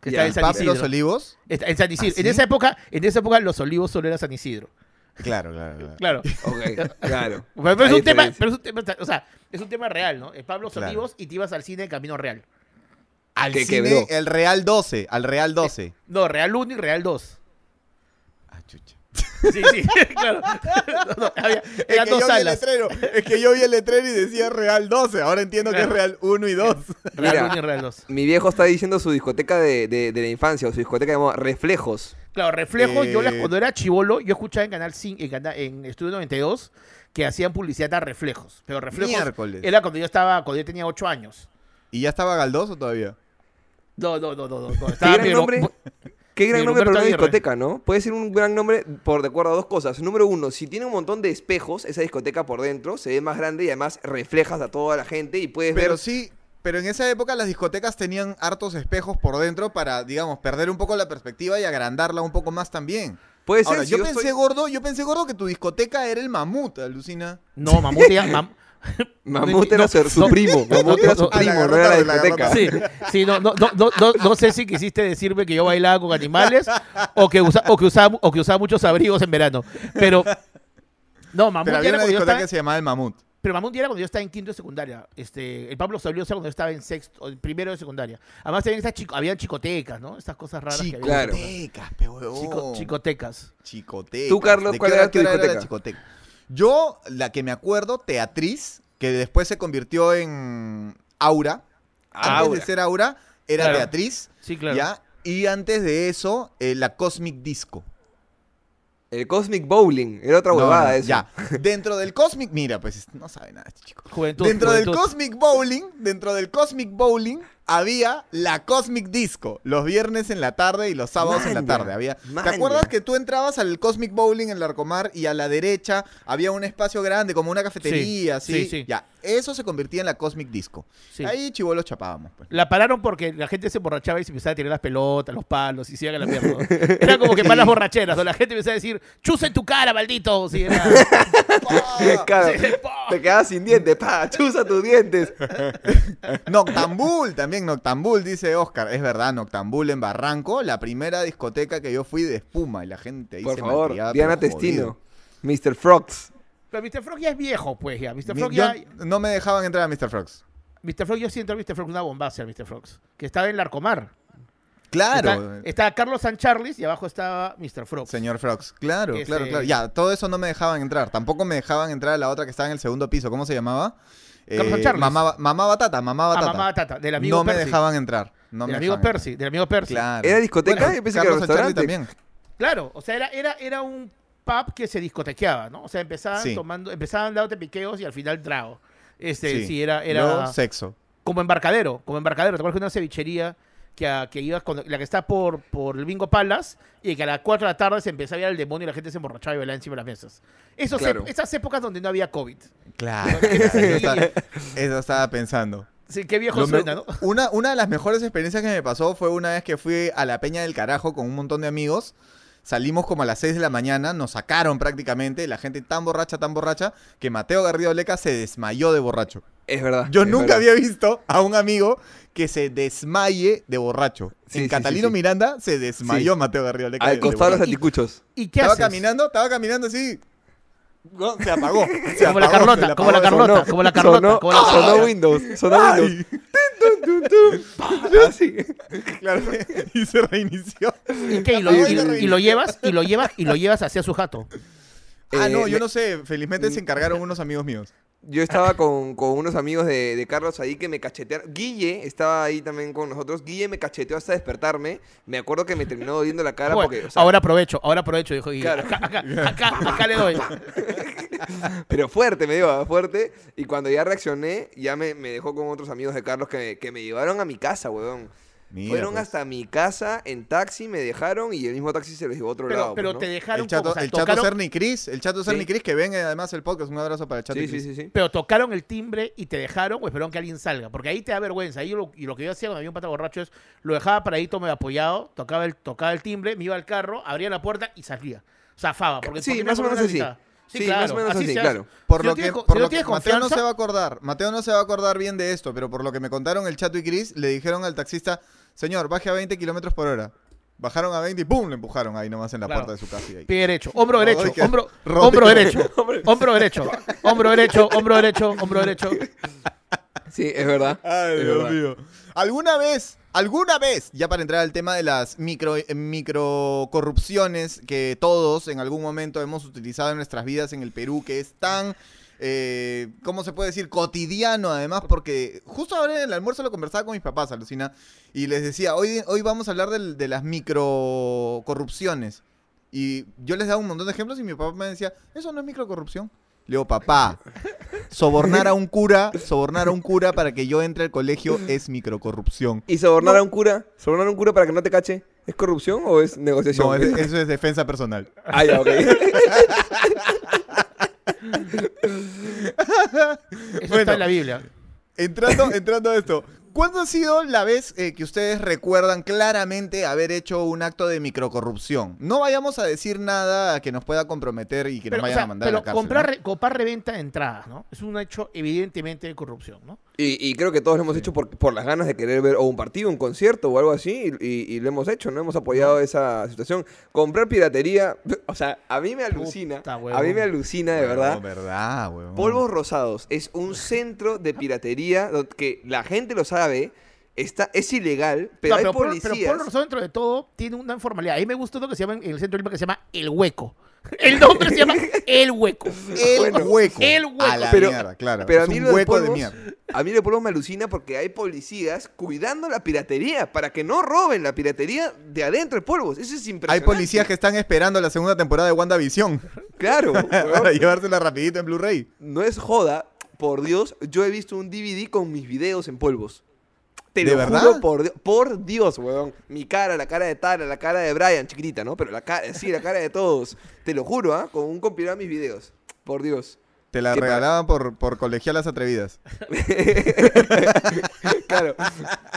[SPEAKER 2] Que está en San
[SPEAKER 1] ¿Pablo
[SPEAKER 2] Isidro.
[SPEAKER 1] olivos?
[SPEAKER 2] Está en San Isidro.
[SPEAKER 1] ¿Ah,
[SPEAKER 2] En esa época, en esa época los olivos solo era San Isidro.
[SPEAKER 1] Claro, claro, claro.
[SPEAKER 2] Claro.
[SPEAKER 3] Ok, claro.
[SPEAKER 2] Pero, pero es un tema, pero es un tema, o sea, es un tema real, ¿no? El Pablo
[SPEAKER 1] Claro.
[SPEAKER 2] Olivos y te ibas al cine de Camino Real.
[SPEAKER 1] Al
[SPEAKER 3] Que
[SPEAKER 1] cine,
[SPEAKER 3] quebró.
[SPEAKER 1] el Real 12, al Real 12.
[SPEAKER 2] No, Real 1 y Real 2.
[SPEAKER 1] Ah, chucha.
[SPEAKER 2] Sí, sí, claro. No, no, había-
[SPEAKER 1] Es que
[SPEAKER 2] dos
[SPEAKER 1] yo vi el
[SPEAKER 2] salas.
[SPEAKER 1] letrero, es que yo vi el letrero y decía Real 12, ahora entiendo que es
[SPEAKER 2] Claro.
[SPEAKER 1] Real 1 y 2.
[SPEAKER 2] Real
[SPEAKER 3] Mira.
[SPEAKER 2] 1 y Real 2.
[SPEAKER 3] Mi viejo está diciendo su discoteca de, de- de la infancia o su discoteca moda. Reflejos.
[SPEAKER 2] Claro, reflejos, yo las-
[SPEAKER 1] Eh,
[SPEAKER 2] cuando era chivolo, yo escuchaba en Canal 5, en, en Estudio 92, que hacían publicidad a reflejos. Pero reflejos
[SPEAKER 1] Miércoles.
[SPEAKER 2] era cuando yo estaba, cuando yo tenía 8 años.
[SPEAKER 1] ¿Y ya estaba Galdós o todavía?
[SPEAKER 2] No, no, no, no, no. no.
[SPEAKER 3] ¿Qué
[SPEAKER 2] Estaba mi-
[SPEAKER 3] nombre? Qué gran nombre para una
[SPEAKER 2] Aguirre.
[SPEAKER 3] discoteca, ¿no? Puede ser un gran nombre por de acuerdo a dos cosas. Número uno, si tiene un montón de espejos, esa discoteca por dentro se ve más grande y además reflejas a toda la gente y puedes
[SPEAKER 1] Pero
[SPEAKER 3] ver.
[SPEAKER 1] sí, pero en esa época las discotecas tenían hartos espejos por dentro para, digamos, perder un poco la perspectiva y agrandarla un poco más también.
[SPEAKER 3] Puede ser,
[SPEAKER 1] Ahora,
[SPEAKER 3] si
[SPEAKER 1] yo
[SPEAKER 3] yo
[SPEAKER 1] pensé
[SPEAKER 3] estoy-
[SPEAKER 1] gordo, yo pensé gordo que tu discoteca era el mamut, alucina.
[SPEAKER 2] No, Mamut ya- Mam-
[SPEAKER 3] Mamut
[SPEAKER 2] No,
[SPEAKER 3] era su, primo. Mamut era su primo, no era la discoteca.
[SPEAKER 2] Sí, sí, no, no, no, no, sé si quisiste decirme que yo bailaba con animales o que, usa- o que, usaba, o que usaba muchos abrigos en verano. Pero, no, Mamut
[SPEAKER 1] Pero
[SPEAKER 2] era
[SPEAKER 1] una discoteca
[SPEAKER 2] estaba,
[SPEAKER 1] que se llamaba el mamut.
[SPEAKER 2] pero Mamut era cuando yo estaba en quinto de secundaria. Este, el Pablo Sabliosa cuando yo estaba en sexto, en primero de secundaria. Además, también estas chico, habían chicotecas, ¿no? Estas cosas raras que había.
[SPEAKER 3] Claro.
[SPEAKER 1] Chicotecas, pe huevón.
[SPEAKER 2] Chico- chicotecas.
[SPEAKER 1] Chicotecas.
[SPEAKER 3] Tú, Carlos,
[SPEAKER 1] ¿De
[SPEAKER 3] ¿cuál era tu discoteca?
[SPEAKER 1] chicoteca? Yo, la que me acuerdo, Teatriz, que después se convirtió en Aura. Antes
[SPEAKER 3] Aura.
[SPEAKER 1] de ser Aura, era
[SPEAKER 2] Claro.
[SPEAKER 1] Teatriz.
[SPEAKER 2] Sí, claro.
[SPEAKER 1] ¿ya? Y antes de eso, eh, la Cosmic Disco.
[SPEAKER 3] El Cosmic Bowling. Era otra huevada
[SPEAKER 1] no,
[SPEAKER 3] eso.
[SPEAKER 1] Ya. Dentro del Cosmic, mira, pues no sabe nada este chico.
[SPEAKER 2] Juventud.
[SPEAKER 1] Dentro del. Cosmic Bowling, dentro del Cosmic Bowling había la Cosmic Disco, los viernes en la tarde y los sábados en la tarde. Había, ¿Te acuerdas que tú entrabas al Cosmic Bowling en Larcomar y a la derecha había un espacio grande como una cafetería,
[SPEAKER 2] Sí,
[SPEAKER 1] así?
[SPEAKER 2] sí, sí.
[SPEAKER 1] Ya, eso se convertía en la Cosmic Disco.
[SPEAKER 2] Sí.
[SPEAKER 1] Ahí chivolos chapábamos, pues.
[SPEAKER 2] La pararon porque la gente se emborrachaba y se empezaba a tirar las pelotas, los palos y se iban a la mierda. Era como que malas borracheras. ¿no? La gente empezaba a decir, chusa en tu cara, maldito. Sí, era-
[SPEAKER 3] Claro,
[SPEAKER 2] Sí, pa.
[SPEAKER 3] te quedas sin dientes, pa, chusa tus dientes.
[SPEAKER 1] Noctambul, también Noctambul, dice Oscar. Es verdad, Noctambul en Barranco, la primera discoteca que yo fui de espuma y la gente ahí
[SPEAKER 3] Por
[SPEAKER 1] se
[SPEAKER 3] favor,
[SPEAKER 1] malcriaba,
[SPEAKER 3] Diana
[SPEAKER 1] pero
[SPEAKER 3] Testino. Mr. Frogs.
[SPEAKER 2] Pero Mr. Frog ya es viejo, pues ya. Mr. Frog ya...
[SPEAKER 1] no me dejaban entrar a Mr. Frogs.
[SPEAKER 2] Mr. Frog, yo siento a Mr. Frog una bombaza, Mr. Frogs. Que estaba en Larcomar.
[SPEAKER 1] Claro.
[SPEAKER 2] Está- Estaba Carlos San Charles y abajo estaba Mr. Frog.
[SPEAKER 1] Señor Frogs, claro,
[SPEAKER 2] Ese-
[SPEAKER 1] claro, claro. Ya, todo eso no me dejaban entrar. Tampoco me dejaban entrar a la otra que estaba en el segundo piso. ¿Cómo se llamaba?
[SPEAKER 2] Carlos
[SPEAKER 1] Eh, mamá, mamá Batata, mamá
[SPEAKER 2] Ah,
[SPEAKER 1] Batata.
[SPEAKER 2] mamá Tata, del amigo
[SPEAKER 1] no me
[SPEAKER 2] Percy.
[SPEAKER 1] dejaban entrar. No
[SPEAKER 2] del
[SPEAKER 1] me
[SPEAKER 2] amigo
[SPEAKER 1] dejaban
[SPEAKER 2] Percy, del amigo Percy.
[SPEAKER 1] Claro.
[SPEAKER 3] ¿Era discoteca? Yo pensé que era
[SPEAKER 1] Carlos San Charles
[SPEAKER 3] restaurante.
[SPEAKER 1] también.
[SPEAKER 2] Claro, o sea, era, era, era un pub que se discotequeaba, ¿no? O sea, empezaban
[SPEAKER 1] Sí.
[SPEAKER 2] tomando, empezaban dándote piqueos y al final trago. Este, sí,
[SPEAKER 1] Sí.
[SPEAKER 2] era, era
[SPEAKER 1] Luego, sexo.
[SPEAKER 2] como embarcadero, como embarcadero. ¿Te acuerdas que una cevichería que, a- que ibas con la que está por, por el Bingo Palace y que a las 4 de la tarde se empezaba a ir el demonio y la gente se emborrachaba y bailaba encima de las mesas? Esos
[SPEAKER 3] Claro.
[SPEAKER 2] ep- esas épocas donde no había COVID.
[SPEAKER 1] Claro. eso, estaba, eso estaba pensando.
[SPEAKER 2] Sí, qué viejo
[SPEAKER 1] me-
[SPEAKER 2] suena, ¿no?
[SPEAKER 1] una, una de las mejores experiencias que me pasó fue una vez que fui a la Peña del Carajo con un montón de amigos. Salimos como a las 6 de la mañana, nos sacaron prácticamente, la gente tan borracha, tan borracha, que Mateo Garrido Leca se desmayó de borracho.
[SPEAKER 3] Es verdad.
[SPEAKER 1] Yo
[SPEAKER 3] es
[SPEAKER 1] nunca
[SPEAKER 3] verdad.
[SPEAKER 1] había visto a un amigo que se desmaye de borracho.
[SPEAKER 3] Sí,
[SPEAKER 1] en
[SPEAKER 3] sí,
[SPEAKER 1] Catalino
[SPEAKER 3] sí, sí.
[SPEAKER 1] Miranda se desmayó
[SPEAKER 3] Sí.
[SPEAKER 1] Mateo Garrido Leca.
[SPEAKER 3] Al
[SPEAKER 1] de-
[SPEAKER 3] costado de los anticuchos.
[SPEAKER 2] ¿Y qué
[SPEAKER 1] Estaba
[SPEAKER 2] haces?
[SPEAKER 1] caminando, estaba caminando así. No, Se apagó. se
[SPEAKER 2] Como la
[SPEAKER 1] apagó,
[SPEAKER 2] Carlota,
[SPEAKER 1] se le
[SPEAKER 2] como la
[SPEAKER 1] apagó.
[SPEAKER 2] Carlota,
[SPEAKER 3] Sonó-
[SPEAKER 2] como la Carlota,
[SPEAKER 3] sonó-
[SPEAKER 2] como la
[SPEAKER 3] Sonó
[SPEAKER 2] Carlota.
[SPEAKER 3] Windows. Sonó
[SPEAKER 1] Ay.
[SPEAKER 3] Windows. Así.
[SPEAKER 1] Claro, y se reinició.
[SPEAKER 2] ¿Y qué? Y lo,
[SPEAKER 1] Apagó
[SPEAKER 2] y-
[SPEAKER 1] y lo
[SPEAKER 2] llevas, y lo llevas, y lo llevas hacia su jato.
[SPEAKER 1] Ah,
[SPEAKER 3] Eh,
[SPEAKER 1] no, yo no sé. Felizmente se encargaron unos amigos míos.
[SPEAKER 3] Yo estaba con, con unos amigos de, de Carlos ahí que me cachetearon. Guille estaba ahí también con nosotros. Guille me cacheteó hasta despertarme. Me acuerdo que me terminó doliendo la cara
[SPEAKER 2] Bueno,
[SPEAKER 3] porque. o sea,
[SPEAKER 2] ahora aprovecho, ahora aprovecho, dijo Guille.
[SPEAKER 3] Claro.
[SPEAKER 2] Acá, acá, acá, acá le doy.
[SPEAKER 3] Pero fuerte, me dio, fuerte. Y cuando ya reaccioné, ya me, me dejó con otros amigos de Carlos que, que me llevaron a mi casa, weón.
[SPEAKER 1] Mira,
[SPEAKER 3] Fueron
[SPEAKER 1] pues.
[SPEAKER 3] hasta mi casa en taxi, me dejaron y el mismo taxi se los llevó a otro
[SPEAKER 2] Pero,
[SPEAKER 3] lado.
[SPEAKER 2] pero
[SPEAKER 3] pues,
[SPEAKER 2] te dejaron
[SPEAKER 1] El chato,
[SPEAKER 2] como, o sea,
[SPEAKER 1] el chato Cerny Cris, el chato Cerny
[SPEAKER 3] Sí.
[SPEAKER 1] Cris que ven además el podcast. Un abrazo para el chato y
[SPEAKER 3] Sí, sí,
[SPEAKER 1] Cris.
[SPEAKER 3] sí, sí.
[SPEAKER 2] pero tocaron el timbre y te dejaron o esperaron que alguien salga. Porque ahí te da vergüenza. Ahí lo, y lo que yo hacía cuando había un pata borracho es lo dejaba paradito, me apoyado, tocaba el, tocaba el timbre, me iba al carro, abría la puerta y salía. Zafaba. Porque,
[SPEAKER 3] Sí,
[SPEAKER 2] porque
[SPEAKER 3] más o menos así. Sí, más o menos así, claro.
[SPEAKER 1] Por
[SPEAKER 2] Si
[SPEAKER 1] lo que, por
[SPEAKER 2] si
[SPEAKER 1] lo que Mateo no se va a acordar. Mateo no se va a acordar bien de esto, pero por lo que me contaron el chato y Cris, le dijeron al taxista, señor, baje a 20 kilómetros por hora. Bajaron a 20 y ¡pum! le empujaron ahí nomás en la
[SPEAKER 2] Claro.
[SPEAKER 1] puerta de su casa. y ahí.
[SPEAKER 2] Pie derecho, hombro derecho, hombro, hombro derecho, hombro derecho, hombro derecho, hombro derecho, hombro derecho.
[SPEAKER 3] Sí, es verdad.
[SPEAKER 1] Ay,
[SPEAKER 3] Es
[SPEAKER 1] Dios
[SPEAKER 3] verdad.
[SPEAKER 1] mío. ¿Alguna vez, alguna vez, ya para entrar al tema de las micro, eh, micro corrupciones que todos en algún momento hemos utilizado en nuestras vidas en el Perú, que es tan, eh, ¿cómo se puede decir? Cotidiano además, porque justo ahora en el almuerzo lo conversaba con mis papás, alucina, y les decía, hoy, hoy vamos a hablar del- de las micro corrupciones. Y yo les daba un montón de ejemplos y mi papá me decía, eso no es microcorrupción. Le digo, papá, sobornar a un cura, sobornar a un cura para que yo entre al colegio es microcorrupción.
[SPEAKER 3] ¿Y sobornar a un cura? ¿Sobornar a un cura para que no te cache? ¿Es corrupción o es negociación?
[SPEAKER 1] No, es- eso es defensa personal.
[SPEAKER 3] Ah, ya, ok.
[SPEAKER 2] Eso
[SPEAKER 1] Bueno.
[SPEAKER 2] está en la Biblia.
[SPEAKER 1] Entrando, entrando a esto, ¿Cuándo ha sido la vez eh, que ustedes recuerdan claramente haber hecho un acto de microcorrupción? No vayamos a decir nada que nos pueda comprometer y que
[SPEAKER 2] Pero,
[SPEAKER 1] nos
[SPEAKER 2] o
[SPEAKER 1] vayan
[SPEAKER 2] sea,
[SPEAKER 1] a mandar a
[SPEAKER 2] pero
[SPEAKER 1] la cárcel.
[SPEAKER 2] comprar,
[SPEAKER 1] ¿no?
[SPEAKER 2] comprar reventa de entradas, ¿no? Es un hecho evidentemente de corrupción, ¿no?
[SPEAKER 3] Y, y creo que todos lo hemos hecho por, por las ganas de querer ver o un partido, un concierto o algo así, y, y- y lo hemos hecho, ¿no? Hemos apoyado esa situación. Comprar piratería, o sea, a mí me alucina,
[SPEAKER 2] Puta,
[SPEAKER 3] a mí me alucina de verdad.
[SPEAKER 1] verdad, huevón.
[SPEAKER 3] Polvos Rosados es un centro de piratería que la gente lo sabe, está, es ilegal, pero
[SPEAKER 2] No,
[SPEAKER 3] hay
[SPEAKER 2] Pol-
[SPEAKER 3] policías.
[SPEAKER 2] pero Polo Rosado, dentro de todo, tiene una informalidad. A mí me gusta uno que se llama en el centro Lima que se llama El Hueco. El nombre se llama El Hueco.
[SPEAKER 1] El
[SPEAKER 3] Bueno,
[SPEAKER 1] hueco.
[SPEAKER 2] el hueco.
[SPEAKER 1] A la
[SPEAKER 3] Pero-
[SPEAKER 1] mierda, claro.
[SPEAKER 3] Pero a
[SPEAKER 1] es
[SPEAKER 3] mí
[SPEAKER 1] un
[SPEAKER 3] lo
[SPEAKER 1] hueco de mierda.
[SPEAKER 3] A mí lo de polvos me alucina porque hay policías cuidando la piratería para que no roben la piratería de adentro de polvos. Eso es
[SPEAKER 1] Hay
[SPEAKER 3] impresionante.
[SPEAKER 1] policías que están esperando la segunda temporada de WandaVision
[SPEAKER 3] Claro,
[SPEAKER 1] para llevársela rapidito en Blu-ray.
[SPEAKER 3] no es joda, por Dios, yo he visto un DVD con mis videos en polvos. Te
[SPEAKER 1] ¿De
[SPEAKER 3] lo
[SPEAKER 1] verdad?
[SPEAKER 3] juro por, Di- por Dios, weón. Mi cara, la cara de Tara, la cara de Brian, chiquitita, ¿no? Pero la cara, sí, la cara de todos. Te lo juro, ¿ah? Con un compilado de mis videos. Por Dios.
[SPEAKER 1] Te la
[SPEAKER 3] ¿Qué pa-
[SPEAKER 1] regalaban por, por colegialas atrevidas.
[SPEAKER 3] claro.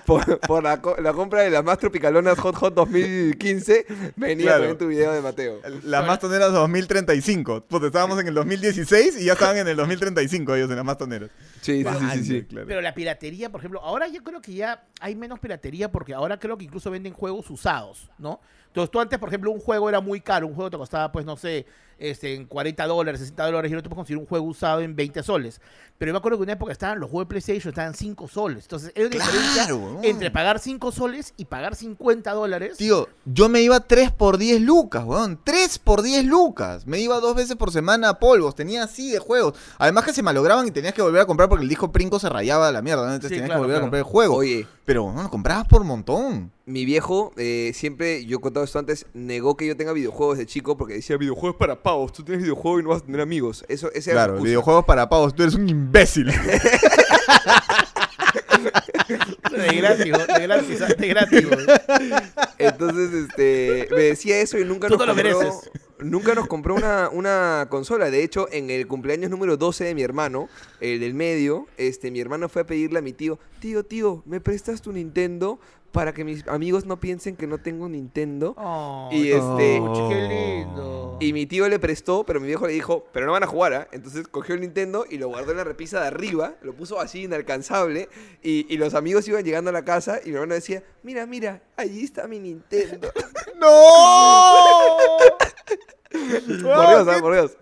[SPEAKER 3] Por, por la, co- la compra de las más tropicalonas Hot Hot 2015, venía
[SPEAKER 1] Claro.
[SPEAKER 3] también tu video de Mateo.
[SPEAKER 1] Las más toneras 2035. Pues estábamos en el 2016 y ya estaban en el 2035 ellos en las más toneras.
[SPEAKER 3] Sí, sí, sí, sí, sí.
[SPEAKER 1] Claro.
[SPEAKER 2] Pero la piratería, por ejemplo, ahora yo creo que ya hay menos piratería porque ahora creo que incluso venden juegos usados, ¿no? Entonces tú antes, por ejemplo, un juego era muy caro, un juego te costaba, pues, no sé, este, en 40 dólares, 60 dólares, y ahora tú puedes conseguir un juego usado en 20 soles. Pero yo me acuerdo que en una época estaban los juegos de PlayStation, estaban 5 soles. Entonces, era una
[SPEAKER 1] Claro,
[SPEAKER 2] diferencia entre pagar 5 soles y pagar 50 dólares.
[SPEAKER 1] Tío, yo me iba 3 por 10 lucas, weón. 3 por 10 lucas. Me iba dos veces por semana a polvos. Tenía así de juegos. Además que se malograban y tenías que volver a comprar porque el disco Princo se rayaba a la mierda. ¿no? Entonces
[SPEAKER 2] Sí,
[SPEAKER 1] tenías
[SPEAKER 2] claro,
[SPEAKER 1] que volver
[SPEAKER 2] claro.
[SPEAKER 1] a comprar el juego.
[SPEAKER 3] Oye,
[SPEAKER 1] Pero, bueno, lo comprabas por montón.
[SPEAKER 3] mi viejo eh, siempre, yo he contado esto antes, negó que yo tenga videojuegos de chico porque decía videojuegos para pavos, tú tienes videojuegos y no vas a tener amigos. Eso, ese era
[SPEAKER 1] Claro, videojuegos para pavos. Tú eres un imbécil.
[SPEAKER 2] De gratis, de gratis, de gratis. güey.
[SPEAKER 3] Entonces, este, me decía eso y nunca
[SPEAKER 2] Tú
[SPEAKER 3] nos compró,
[SPEAKER 2] mereces.
[SPEAKER 3] nunca nos compró una, una consola. De hecho, en el cumpleaños número 12 de mi hermano, el del medio, este, mi hermano fue a pedirle a mi tío, tío, tío, ¿me prestas tu Nintendo? Para que mis amigos no piensen que no tengo Nintendo.
[SPEAKER 2] Ay,
[SPEAKER 3] Y este-
[SPEAKER 2] qué lindo.
[SPEAKER 3] Y mi tío le prestó, pero mi viejo le dijo, pero no van a jugar, ¿ah? Entonces cogió el Nintendo y lo guardó en la repisa de arriba, lo puso así inalcanzable, y, y los amigos iban llegando a la casa y mi hermano decía, mira, mira, allí está mi Nintendo.
[SPEAKER 1] ¡No!
[SPEAKER 3] por Dios, ¿ah? Por Dios.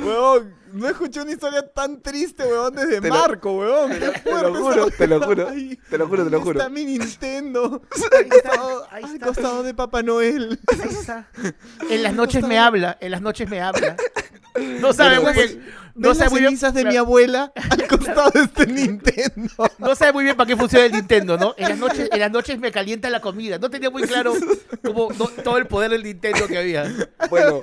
[SPEAKER 1] Huevón, no escuché una historia tan triste, huevón, desde
[SPEAKER 3] Te lo-
[SPEAKER 1] Marco, huevón.
[SPEAKER 3] Te lo, te lo juro, te lo juro, te lo juro, te lo
[SPEAKER 1] Ahí
[SPEAKER 3] juro.
[SPEAKER 1] está mi Nintendo.
[SPEAKER 2] Ahí está, ahí
[SPEAKER 1] Al
[SPEAKER 2] está.
[SPEAKER 1] costado de Papá Noel.
[SPEAKER 2] Ahí está. En las noches me habla, en las noches me habla. No sabe bien, no
[SPEAKER 1] ¿Ves
[SPEAKER 2] sabe
[SPEAKER 1] las
[SPEAKER 2] muy bien,
[SPEAKER 1] de mi abuela al costado de este Nintendo.
[SPEAKER 2] no sabe muy bien para qué funciona el Nintendo, ¿no? En las noches, en las noches me calienta la comida. No tenía muy claro como no- todo el poder del Nintendo que había.
[SPEAKER 3] Bueno,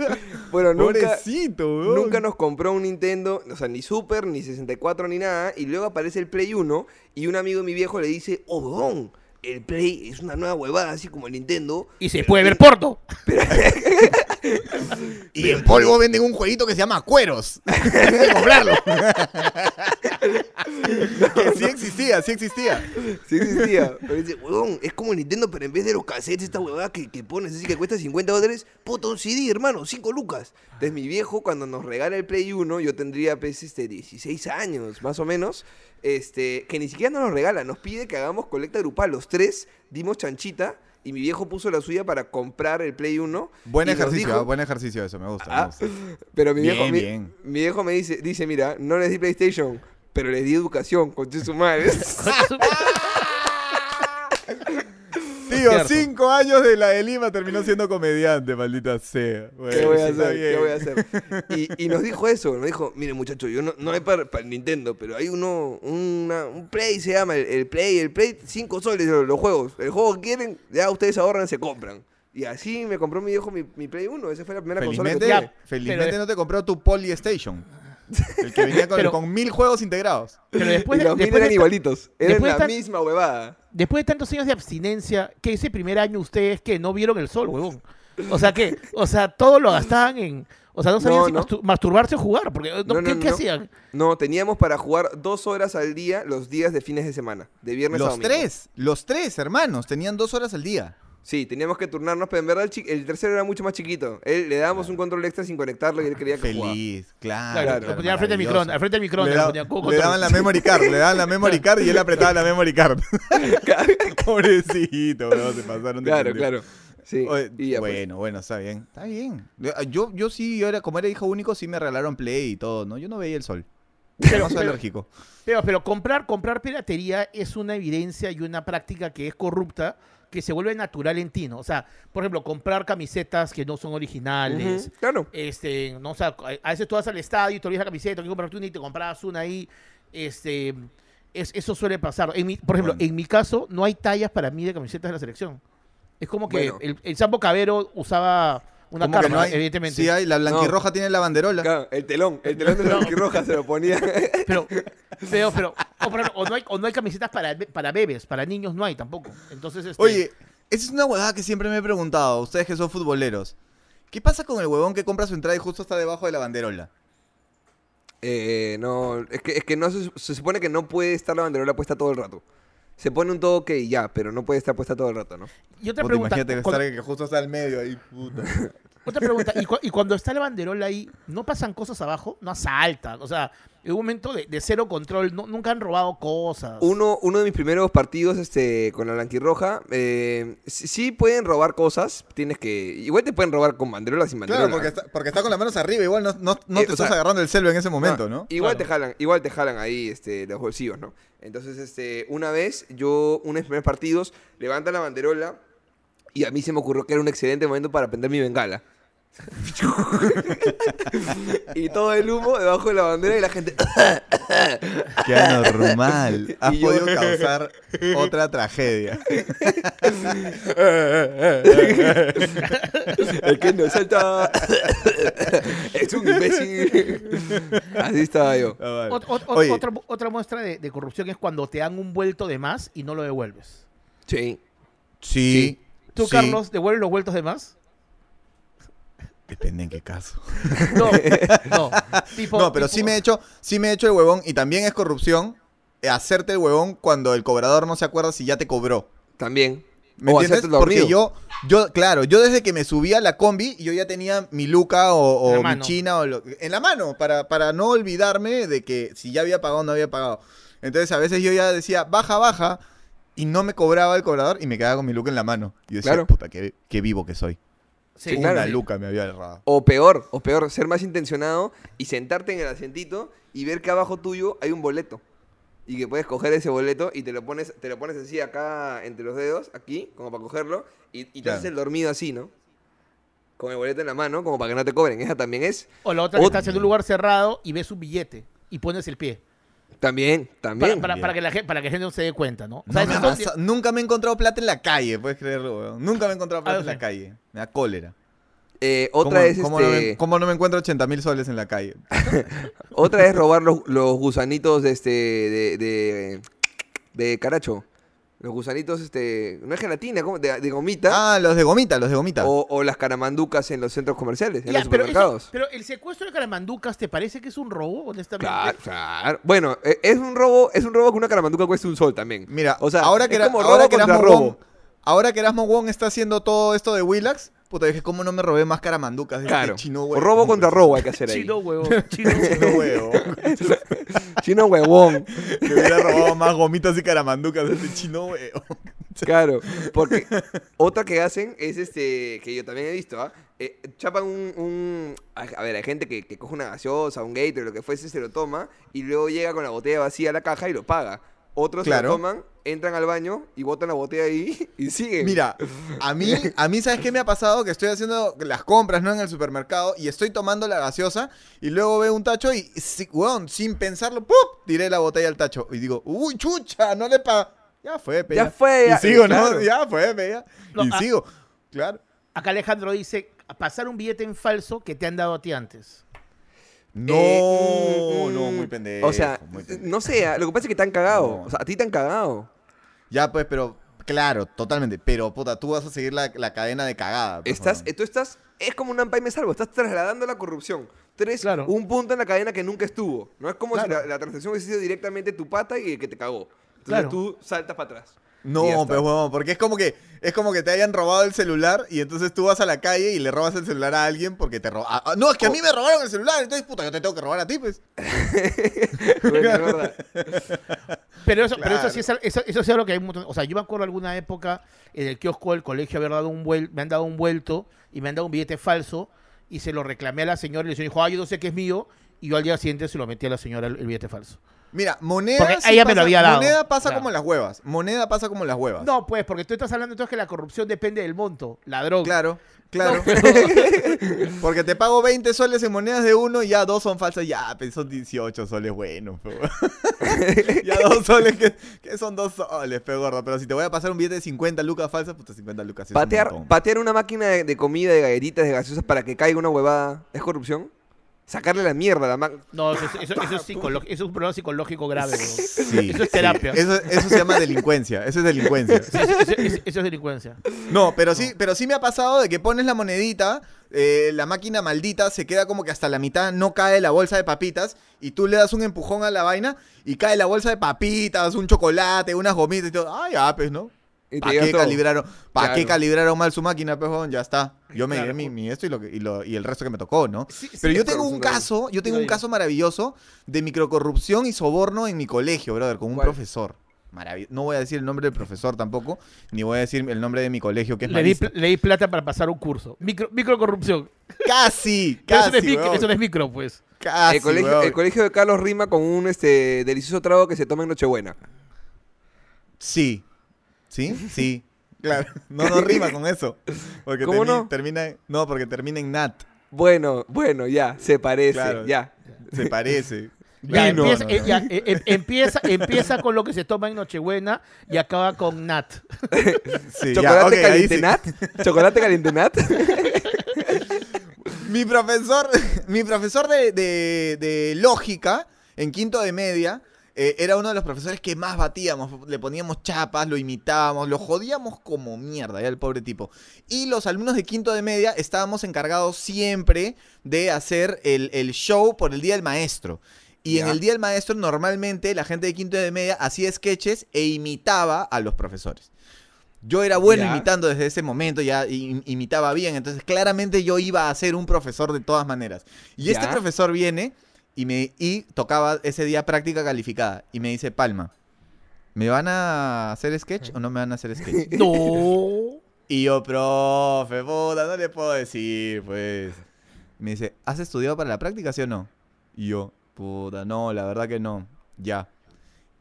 [SPEAKER 3] bueno, nunca,
[SPEAKER 1] Pobrecito,
[SPEAKER 3] nunca nos compró un Nintendo, o sea, ni Super, ni 64, ni nada, y luego aparece el Play 1, y un amigo de mi viejo le dice, oh, huevón, el Play es una nueva huevada, así como el Nintendo.
[SPEAKER 2] Y se puede ver porno.
[SPEAKER 1] Y en polvo venden un jueguito que se llama Cueros. Hay que comprarlo. que sí existía, sí existía.
[SPEAKER 3] Sí existía. Pero dice, huevón, es como el Nintendo, pero en vez de los cassettes, esta huevada que, que pones así que cuesta 50 dólares, puta, un CD, hermano, 5 lucas. Entonces mi viejo, cuando nos regala el Play 1, yo tendría, pues, este, 16 años, más o menos, este, que ni siquiera nos lo regala, nos pide que hagamos colecta grupal. Los tres dimos chanchita y mi viejo puso la suya para comprar el Play 1.
[SPEAKER 1] Buen ejercicio,
[SPEAKER 3] dijo-
[SPEAKER 1] ah, buen ejercicio eso, me gusta. me
[SPEAKER 3] Ah,
[SPEAKER 1] gusta.
[SPEAKER 3] pero mi
[SPEAKER 1] Bien,
[SPEAKER 3] viejo, mi,
[SPEAKER 1] bien.
[SPEAKER 3] mi viejo me dice, dice, mira, no les di PlayStation, pero les di educación, con su madre.
[SPEAKER 1] Tío,
[SPEAKER 2] Cierto.
[SPEAKER 1] cinco años de la de Lima terminó siendo comediante, maldita sea.
[SPEAKER 3] ¿Qué voy a hacer? ¿Qué
[SPEAKER 1] bien.
[SPEAKER 3] voy a hacer? Y, y nos dijo eso, nos dijo, mire muchacho, yo no, no hay para, para el Nintendo, pero hay uno, una- un Play se llama, el, el Play, el Play, 5 soles los, los juegos. El juego que quieren, ya ustedes ahorran, se compran. Y así me compró mi viejo mi, mi Play 1, esa fue la primera consola que
[SPEAKER 1] Felizmente,
[SPEAKER 3] tuve.
[SPEAKER 2] Ya,
[SPEAKER 1] felizmente
[SPEAKER 2] pero-
[SPEAKER 1] no te compró tu Polystation. El que venía con,
[SPEAKER 2] Pero-
[SPEAKER 1] con mil juegos integrados.
[SPEAKER 2] Pero después
[SPEAKER 3] y
[SPEAKER 2] de,
[SPEAKER 3] los mil
[SPEAKER 2] después,
[SPEAKER 3] eran
[SPEAKER 2] de,
[SPEAKER 3] igualitos, eran
[SPEAKER 2] después
[SPEAKER 3] la
[SPEAKER 2] tan-
[SPEAKER 3] misma huevada.
[SPEAKER 2] después de tantos años de abstinencia, que ese primer año ustedes que no vieron el sol, huevón. O sea que, o sea, todo lo gastaban en. O sea, no sabían
[SPEAKER 3] No,
[SPEAKER 2] si
[SPEAKER 3] no.
[SPEAKER 2] masturbarse o jugar. Porque, no,
[SPEAKER 3] No, no,
[SPEAKER 2] ¿qué, hacían?
[SPEAKER 3] No, teníamos para jugar dos horas al día los días de fines de semana, de viernes a
[SPEAKER 1] Los
[SPEAKER 3] domingo.
[SPEAKER 1] tres, los tres hermanos, tenían dos horas al día.
[SPEAKER 3] Sí, teníamos que turnarnos, pero en verdad el, tercero era mucho más chiquito. Él, le dábamos un control extra sin conectarlo y él quería que.
[SPEAKER 1] Feliz, claro.
[SPEAKER 2] Claro,
[SPEAKER 3] claro,
[SPEAKER 2] lo ponían al frente del microondas, al frente del microondas,
[SPEAKER 1] Le, da- le daban la memory card, le daban la memory card y él apretaba la memory card. Pobrecito, bro, se pasaron de
[SPEAKER 3] Claro, claro. Sí.
[SPEAKER 1] Oye,
[SPEAKER 3] y ya, pues.
[SPEAKER 1] bueno, bueno, está bien. Está bien. Yo, yo sí, yo era, como era hijo único, sí me regalaron Play y todo, ¿no? Yo no veía el sol.
[SPEAKER 2] Pero-
[SPEAKER 1] no soy
[SPEAKER 2] pero-
[SPEAKER 1] alérgico.
[SPEAKER 2] Pero, pero comprar, comprar piratería es una evidencia y una práctica que es corrupta que se vuelve natural en ti, ¿no? O sea, por ejemplo, comprar camisetas que no son originales.
[SPEAKER 3] Claro.
[SPEAKER 2] Este, no, o sea, a veces tú vas al estadio y te olvidas la camiseta, que compraste una y te comprabas una ahí. Este, es- eso suele pasar. En mi- por ejemplo,
[SPEAKER 1] Bueno.
[SPEAKER 2] en mi caso, no hay tallas para mí de camisetas de la selección. Es como que
[SPEAKER 3] Bueno.
[SPEAKER 2] el, el Sambo Cabero usaba una
[SPEAKER 1] ¿Cómo que
[SPEAKER 2] karma,
[SPEAKER 1] no hay?
[SPEAKER 2] evidentemente.
[SPEAKER 1] Sí hay, la blanquirroja tiene la banderola.
[SPEAKER 3] Claro, el telón, el telón de la roja se lo ponía.
[SPEAKER 2] Pero, pero, pero, o, por ejemplo, o no hay, o no hay camisetas para, para bebés, para niños no hay tampoco. Entonces, este,
[SPEAKER 1] Oye, esa es una huevada que siempre me he preguntado, ustedes que son futboleros. ¿Qué pasa con el huevón que compra su entrada y justo está debajo de la banderola?
[SPEAKER 3] Eh, no, es que, es que no se, se supone que no puede estar la banderola puesta todo el rato. Se pone un toque y ya, pero no puede estar puesta todo el rato, ¿no?
[SPEAKER 2] y otra
[SPEAKER 1] Puta,
[SPEAKER 2] pregunta,
[SPEAKER 1] imagínate estar que justo está al medio ahí, puta.
[SPEAKER 2] otra pregunta, y, cu- y cuando está la banderola ahí, ¿no pasan cosas abajo? No asaltan, o sea, en un momento de, de cero control, no- nunca han robado cosas.
[SPEAKER 3] Uno, uno de mis primeros partidos este, con la blanquirroja, eh, sí, sí pueden robar cosas, tienes que... Igual te pueden robar con banderola sin banderola.
[SPEAKER 1] Claro, porque está, porque está con las manos arriba, igual no, no, no
[SPEAKER 3] Eh,
[SPEAKER 1] te estás
[SPEAKER 3] sea,
[SPEAKER 1] agarrando el celo en ese momento, ¿no?
[SPEAKER 3] Igual
[SPEAKER 2] Claro.
[SPEAKER 3] te jalan, igual te jalan ahí este, los bolsillos, ¿no? Entonces, este, una vez, yo, uno de mis primeros partidos, levanta la banderola y a mí se me ocurrió que era un excelente momento para prender mi bengala. y todo el humo debajo de la bandera y la gente...
[SPEAKER 1] Qué anormal. Has
[SPEAKER 3] Y yo-
[SPEAKER 1] podido causar otra tragedia.
[SPEAKER 3] El que no salta es un imbécil. Así estaba yo.
[SPEAKER 1] Ah, vale.
[SPEAKER 2] Ot- ot- ot-
[SPEAKER 1] Oye,
[SPEAKER 2] otra, otra muestra de, de corrupción es cuando te dan un vuelto de más y no lo devuelves.
[SPEAKER 3] Sí.
[SPEAKER 1] sí.
[SPEAKER 2] ¿Tú,
[SPEAKER 1] sí.
[SPEAKER 2] Carlos, devuelves los vueltos de más?
[SPEAKER 1] Depende en qué caso.
[SPEAKER 2] No, no. Tipo-
[SPEAKER 1] No, pero
[SPEAKER 2] tipo-
[SPEAKER 1] sí me he hecho, sí me he hecho el huevón y también es corrupción eh, hacerte el huevón cuando el cobrador no se acuerda si ya te cobró.
[SPEAKER 3] También.
[SPEAKER 1] ¿Me
[SPEAKER 3] O
[SPEAKER 1] entiendes? Porque yo, yo, claro, yo desde que me subí a la combi, yo ya tenía mi luca o, mi china o lo- en la mano, para, para no olvidarme de que si ya había pagado o no había pagado. Entonces a veces yo ya decía, baja, baja, y no me cobraba el cobrador y me quedaba con mi luca en la mano. Y yo decía,
[SPEAKER 3] Claro.
[SPEAKER 1] puta, qué, qué vivo que soy.
[SPEAKER 3] Sí, claro.
[SPEAKER 1] Una luca me había errado.
[SPEAKER 3] O peor, o peor, ser más intencionado y sentarte en el asientito y ver que abajo tuyo hay un boleto. Y que puedes coger ese boleto y te lo pones, te lo pones así acá entre los dedos, aquí, como para cogerlo, y, y te
[SPEAKER 1] Claro.
[SPEAKER 3] haces el dormido así, ¿no? Con el boleto en la mano, como para que no te cobren. Esa también es.
[SPEAKER 2] O la otra que estás en un lugar cerrado y ves un billete y pones el pie.
[SPEAKER 3] También, también.
[SPEAKER 2] para, para que la gente, para que la gente no se dé cuenta, ¿no? O
[SPEAKER 1] No
[SPEAKER 2] sea,
[SPEAKER 1] me ha
[SPEAKER 2] esos son-
[SPEAKER 1] pasado- nunca me he encontrado plata en la calle, puedes creerlo, weón. Nunca me he encontrado plata
[SPEAKER 2] Ah,
[SPEAKER 1] en la
[SPEAKER 2] sí.
[SPEAKER 1] calle. Me da cólera.
[SPEAKER 3] Eh, otra
[SPEAKER 1] ¿Cómo,
[SPEAKER 3] es
[SPEAKER 1] cómo no
[SPEAKER 3] este,
[SPEAKER 1] me, cómo no me encuentro 80 mil soles en la calle?
[SPEAKER 3] otra es robar los, los gusanitos de este de, de, de caracho. Los gusanitos, este, no es gelatina, ¿cómo? De, de gomita.
[SPEAKER 1] Ah, los de gomita, los de gomita.
[SPEAKER 3] O, o las caramanducas en los centros comerciales, en
[SPEAKER 2] Ya,
[SPEAKER 3] los
[SPEAKER 2] pero, eso-
[SPEAKER 3] supermercados.
[SPEAKER 2] pero el secuestro de caramanducas, ¿te parece que es un robo, honestamente?
[SPEAKER 3] Claro, claro. Bueno, eh, es un robo, es un robo que una caramanduca cueste un sol también.
[SPEAKER 1] Mira,
[SPEAKER 3] o sea,
[SPEAKER 1] ahora que,
[SPEAKER 3] es
[SPEAKER 1] era, ahora que Erasmo
[SPEAKER 3] robo.
[SPEAKER 1] Wong- ahora que Erasmo Wong está haciendo todo esto de Willax, puta, dije, ¿cómo no me robé más caramanducas de
[SPEAKER 3] Claro.
[SPEAKER 1] este chino
[SPEAKER 3] O
[SPEAKER 1] huevo?
[SPEAKER 3] robo contra robo hay que hacer ahí.
[SPEAKER 2] Chino huevo, chino
[SPEAKER 1] Chino huevo.
[SPEAKER 3] Chino huevón.
[SPEAKER 1] que hubiera robado más gomitas y caramanducas de este chino huevo.
[SPEAKER 3] Claro, porque otra que hacen es este, que yo también he visto, ¿ah? Eh, chapan un, un- A a ver, hay gente que, que coge una gaseosa, un gator, lo que fuese, se lo toma y luego llega con la botella vacía a la caja y lo paga. Otros se toman, entran al baño y botan la botella ahí y siguen.
[SPEAKER 1] Mira, a mí, a mí, ¿sabes qué me ha pasado? Que estoy haciendo las compras, ¿no? En el supermercado y estoy tomando la gaseosa y luego veo un tacho y, si- weón, sin pensarlo, ¡pum! Tiré la botella al tacho y digo, uy, chucha, no le pa... Ya fue, pe,
[SPEAKER 3] Ya fue,
[SPEAKER 1] Y sigo,
[SPEAKER 3] claro.
[SPEAKER 1] ¿no? Ya fue, pe, ya.
[SPEAKER 2] No,
[SPEAKER 1] y sigo, claro.
[SPEAKER 2] Acá Alejandro dice, pasar un billete en falso que te han dado a ti antes.
[SPEAKER 1] No,
[SPEAKER 3] Eh, mm,
[SPEAKER 1] no,
[SPEAKER 3] mm,
[SPEAKER 1] muy pendejo.
[SPEAKER 3] O sea,
[SPEAKER 1] pendejo.
[SPEAKER 3] no sé, lo que pasa es que te han cagado.
[SPEAKER 1] No.
[SPEAKER 3] O sea, a ti te han cagado.
[SPEAKER 1] Ya, pues, pero Claro, totalmente. Pero, puta, tú vas a seguir la, la cadena de cagada. pues,
[SPEAKER 3] Estás, tú estás, es como un ampay me salvo, estás trasladando la corrupción.
[SPEAKER 2] Claro.
[SPEAKER 3] un punto en la cadena que nunca estuvo. No es como si la, la transacción hubiese sido directamente tu pata y el que te cagó. Entonces
[SPEAKER 2] Claro.
[SPEAKER 3] tú saltas para atrás.
[SPEAKER 1] No, pero huevón, porque es como que es como que te hayan robado el celular y entonces tú vas a la calle y le robas el celular a alguien porque te roba. ah, no, es que a mí me robaron el celular, entonces puta, yo te tengo que robar a ti, pues.
[SPEAKER 3] Bueno.
[SPEAKER 2] Pero eso, pero eso sí es, eso, eso sí es lo que hay un montón. O sea, yo me acuerdo alguna época en el kiosco del colegio haber dado un vuel, me han dado un vuelto y me han dado un billete falso y se lo reclamé a la señora y señora dijo, ah, yo no sé qué es mío. Y yo al día siguiente se lo metí a la señora el, el billete falso.
[SPEAKER 1] Mira, moneda
[SPEAKER 2] Porque
[SPEAKER 1] sí
[SPEAKER 2] ella me lo
[SPEAKER 1] pasa-
[SPEAKER 2] había dado.
[SPEAKER 1] Moneda pasa como las huevas. Moneda pasa como las huevas.
[SPEAKER 2] No, pues, porque tú estás hablando entonces que la corrupción depende del monto, ladrón.
[SPEAKER 1] Claro, claro. Porque te pago 20 soles en monedas de uno y ya dos son falsas. Ya, pues son 18 soles buenos, huevón. Ya dos soles, que, que son dos soles, pe gordo. Pero si te voy a pasar un billete de 50 lucas falsas, puta, 50 lucas es
[SPEAKER 3] Patear, patear una máquina de, de comida, de galletitas, de gaseosas para que caiga una huevada, ¿es corrupción? Sacarle la mierda a la máquina.
[SPEAKER 2] No, eso, es- eso- eso es psicológico- eso es un problema psicológico grave.
[SPEAKER 1] Sí,
[SPEAKER 2] Eso es
[SPEAKER 1] sí.
[SPEAKER 2] terapia.
[SPEAKER 1] Eso, eso se llama delincuencia. Eso es delincuencia.
[SPEAKER 2] Eso, eso- eso- eso es delincuencia.
[SPEAKER 1] No, pero sí, pero sí me ha pasado de que pones la monedita, eh, la máquina maldita se queda como que hasta la mitad no cae la bolsa de papitas y tú le das un empujón a la vaina y cae la bolsa de papitas, un chocolate, unas gomitas y todo. Ay, ah, pues, ¿no? ¿Para qué
[SPEAKER 3] todo.
[SPEAKER 1] calibraron? ¿Para qué
[SPEAKER 3] Claro.
[SPEAKER 1] calibraron mal su máquina, huevón? Ya está. Yo me
[SPEAKER 2] Claro.
[SPEAKER 1] mi, mi esto y, lo, que- y, lo- y el resto que me tocó, ¿no?
[SPEAKER 2] Sí, sí,
[SPEAKER 1] Pero yo
[SPEAKER 3] es
[SPEAKER 1] tengo un caso, yo tengo un caso maravilloso de microcorrupción y soborno en mi colegio, brother, con un
[SPEAKER 3] ¿Cuál?
[SPEAKER 1] profesor. Marav- no voy a decir el nombre del profesor tampoco, ni voy a decir el nombre de mi colegio, que es
[SPEAKER 2] Le di,
[SPEAKER 1] Marisa.
[SPEAKER 2] pl- le di plata para pasar un curso. Micro, microcorrupción.
[SPEAKER 1] Casi,
[SPEAKER 2] eso,
[SPEAKER 1] casi,
[SPEAKER 2] no es micro,
[SPEAKER 1] weón.
[SPEAKER 2] eso no es micro, pues.
[SPEAKER 1] Casi,
[SPEAKER 3] el, colegio, el colegio de Carlos rima con un este delicioso trago que se toma en Nochebuena.
[SPEAKER 1] Sí. ¿Sí? Sí. Claro. No, no rima con eso. Porque
[SPEAKER 3] ¿Cómo
[SPEAKER 1] termi-
[SPEAKER 3] no?
[SPEAKER 1] termina en- No, porque termina en nat.
[SPEAKER 3] Bueno, bueno, ya, se parece,
[SPEAKER 1] Claro.
[SPEAKER 3] ya.
[SPEAKER 1] Se parece.
[SPEAKER 2] Ya,
[SPEAKER 1] Vino.
[SPEAKER 2] empieza,
[SPEAKER 1] No, no,
[SPEAKER 2] eh,
[SPEAKER 1] no.
[SPEAKER 2] ya, eh, eh, empieza, empieza con lo que se toma en Nochebuena y acaba con Nat.
[SPEAKER 1] Sí, ya,
[SPEAKER 3] ¿Chocolate caliente
[SPEAKER 1] sí.
[SPEAKER 3] nat? ¿Chocolate caliente nat?
[SPEAKER 1] Mi profesor, mi profesor de, de- de lógica en quinto de media eh, era uno de los profesores que más batíamos. Le poníamos chapas, lo imitábamos, lo jodíamos como mierda, ya el pobre tipo. Y los alumnos de quinto de media estábamos encargados siempre de hacer el, el show por el Día del Maestro. Y en el Día del Maestro normalmente la gente de quinto de media hacía sketches e imitaba a los profesores. Yo era bueno imitando desde ese momento, ya imitaba bien, entonces claramente yo iba a ser un profesor de todas maneras. Y este profesor viene y me y tocaba ese día práctica calificada y me dice, "Palma, ¿me van a hacer sketch o no me van a hacer sketch?"
[SPEAKER 2] No.
[SPEAKER 1] y yo, "Profe, puta, no le puedo decir, pues." Me dice, ¿"¿Has estudiado para la práctica, sí o no?" Y yo, "Puta, no, la verdad que no." Ya.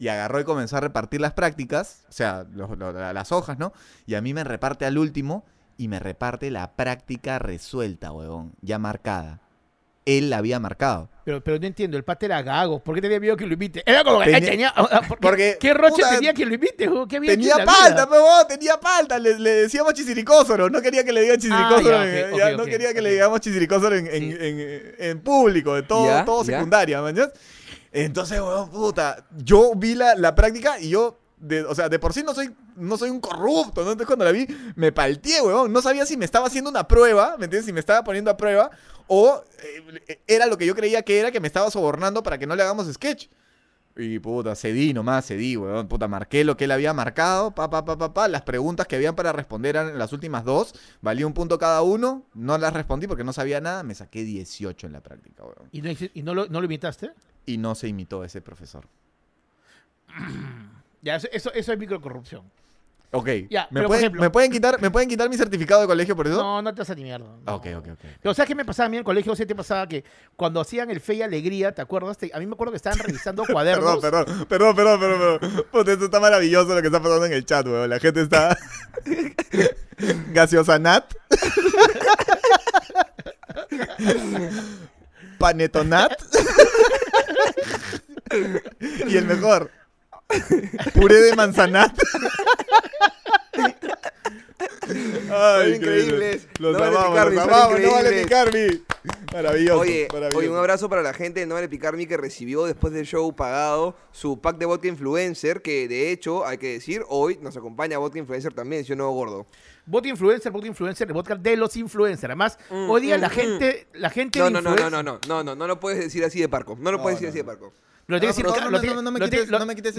[SPEAKER 1] Y agarró y comenzó a repartir las prácticas, o sea, lo- las hojas, ¿no? Y a mí me reparte al último y me reparte la práctica resuelta, huevón, ya marcada. Él la había marcado.
[SPEAKER 2] Pero, pero no entiendo, el pata era gago. ¿Por qué tenía miedo que lo imite? Era como que
[SPEAKER 1] Tenía-
[SPEAKER 2] tenía. ah, ¿por qué-
[SPEAKER 1] porque,
[SPEAKER 2] ¿Qué roche
[SPEAKER 1] puta,
[SPEAKER 2] tenía que lo weón? ¿Qué
[SPEAKER 1] Tenía palta, pero tenía palta. Le, le decíamos chisiricósoro. No quería que le digan chisiricósoro.
[SPEAKER 2] Ah, ya,
[SPEAKER 1] no quería que le digamos chisiricósoro en, en,
[SPEAKER 2] Sí.
[SPEAKER 1] en- en público, de todo,
[SPEAKER 3] Ya,
[SPEAKER 1] todo secundaria, ¿me entiendes? Entonces, huevón, puta, yo vi la, la práctica y yo, de- o sea, de por sí no soy, no soy un corrupto, ¿no? Entonces cuando la vi, me palteé, huevón. No sabía si me estaba haciendo una prueba, ¿me entiendes? Si me estaba poniendo a prueba o eh, era lo que yo creía que era, que me estaba sobornando para que no le hagamos sketch. Y puta, cedí nomás, cedí, weón. Puta, marqué lo que él había marcado, pa, pa, pa, pa, pa. Las preguntas que habían para responder eran las últimas dos. Valía un punto cada uno. No las respondí porque no sabía nada. Me saqué 18 en la práctica, weón.
[SPEAKER 2] ¿Y no, y no lo, no lo imitaste?
[SPEAKER 1] Y no se imitó ese profesor.
[SPEAKER 2] Ya, eso, eso, eso es microcorrupción.
[SPEAKER 1] Ok.
[SPEAKER 2] Ya,
[SPEAKER 1] ¿Me,
[SPEAKER 2] pero,
[SPEAKER 1] pueden,
[SPEAKER 2] ejemplo-
[SPEAKER 1] ¿me, pueden quitar, ¿Me pueden quitar mi certificado de colegio por eso?
[SPEAKER 2] No, no te vas a ni mierda. no.
[SPEAKER 1] Ok, ok, ok.
[SPEAKER 2] Pero ¿sabes qué me pasaba a mí en el colegio? O sea, te pasaba que cuando hacían el Fe y Alegría, ¿te acuerdas? Te- a mí me acuerdo que estaban revisando cuadernos.
[SPEAKER 1] Perdón, perdón, perdón, perdón, perdón, perdón. Puta, esto está maravilloso lo que está pasando en el chat, weón. La gente está. Gaseosanat. Panetonat. y el mejor. Puré de manzanat. Ay,
[SPEAKER 3] increíbles.
[SPEAKER 1] Los
[SPEAKER 3] No vale
[SPEAKER 1] amamos, los amamos, no vale picarme. Maravilloso.
[SPEAKER 3] Oye,
[SPEAKER 1] maravilloso.
[SPEAKER 3] oye, un abrazo para la gente de No Vale Picarmi que recibió después del show pagado su pack de vodka influencer, que de hecho, hay que decir, hoy nos acompaña vodka influencer también, ¿sí o no, gordo?
[SPEAKER 2] Bot influencer, bot influencer, el podcast de los influencers. Además,
[SPEAKER 3] Mm,
[SPEAKER 2] hoy día
[SPEAKER 3] mm,
[SPEAKER 2] la
[SPEAKER 3] mm.
[SPEAKER 2] gente, la gente
[SPEAKER 3] No, no, no, no, no, no, no, no, no lo puedes decir así de parco, no lo
[SPEAKER 1] No,
[SPEAKER 3] puedes decir
[SPEAKER 1] no,
[SPEAKER 3] así de parco.
[SPEAKER 2] Lo tiene
[SPEAKER 1] No,
[SPEAKER 2] que decir
[SPEAKER 1] no, me quites-
[SPEAKER 2] tiene-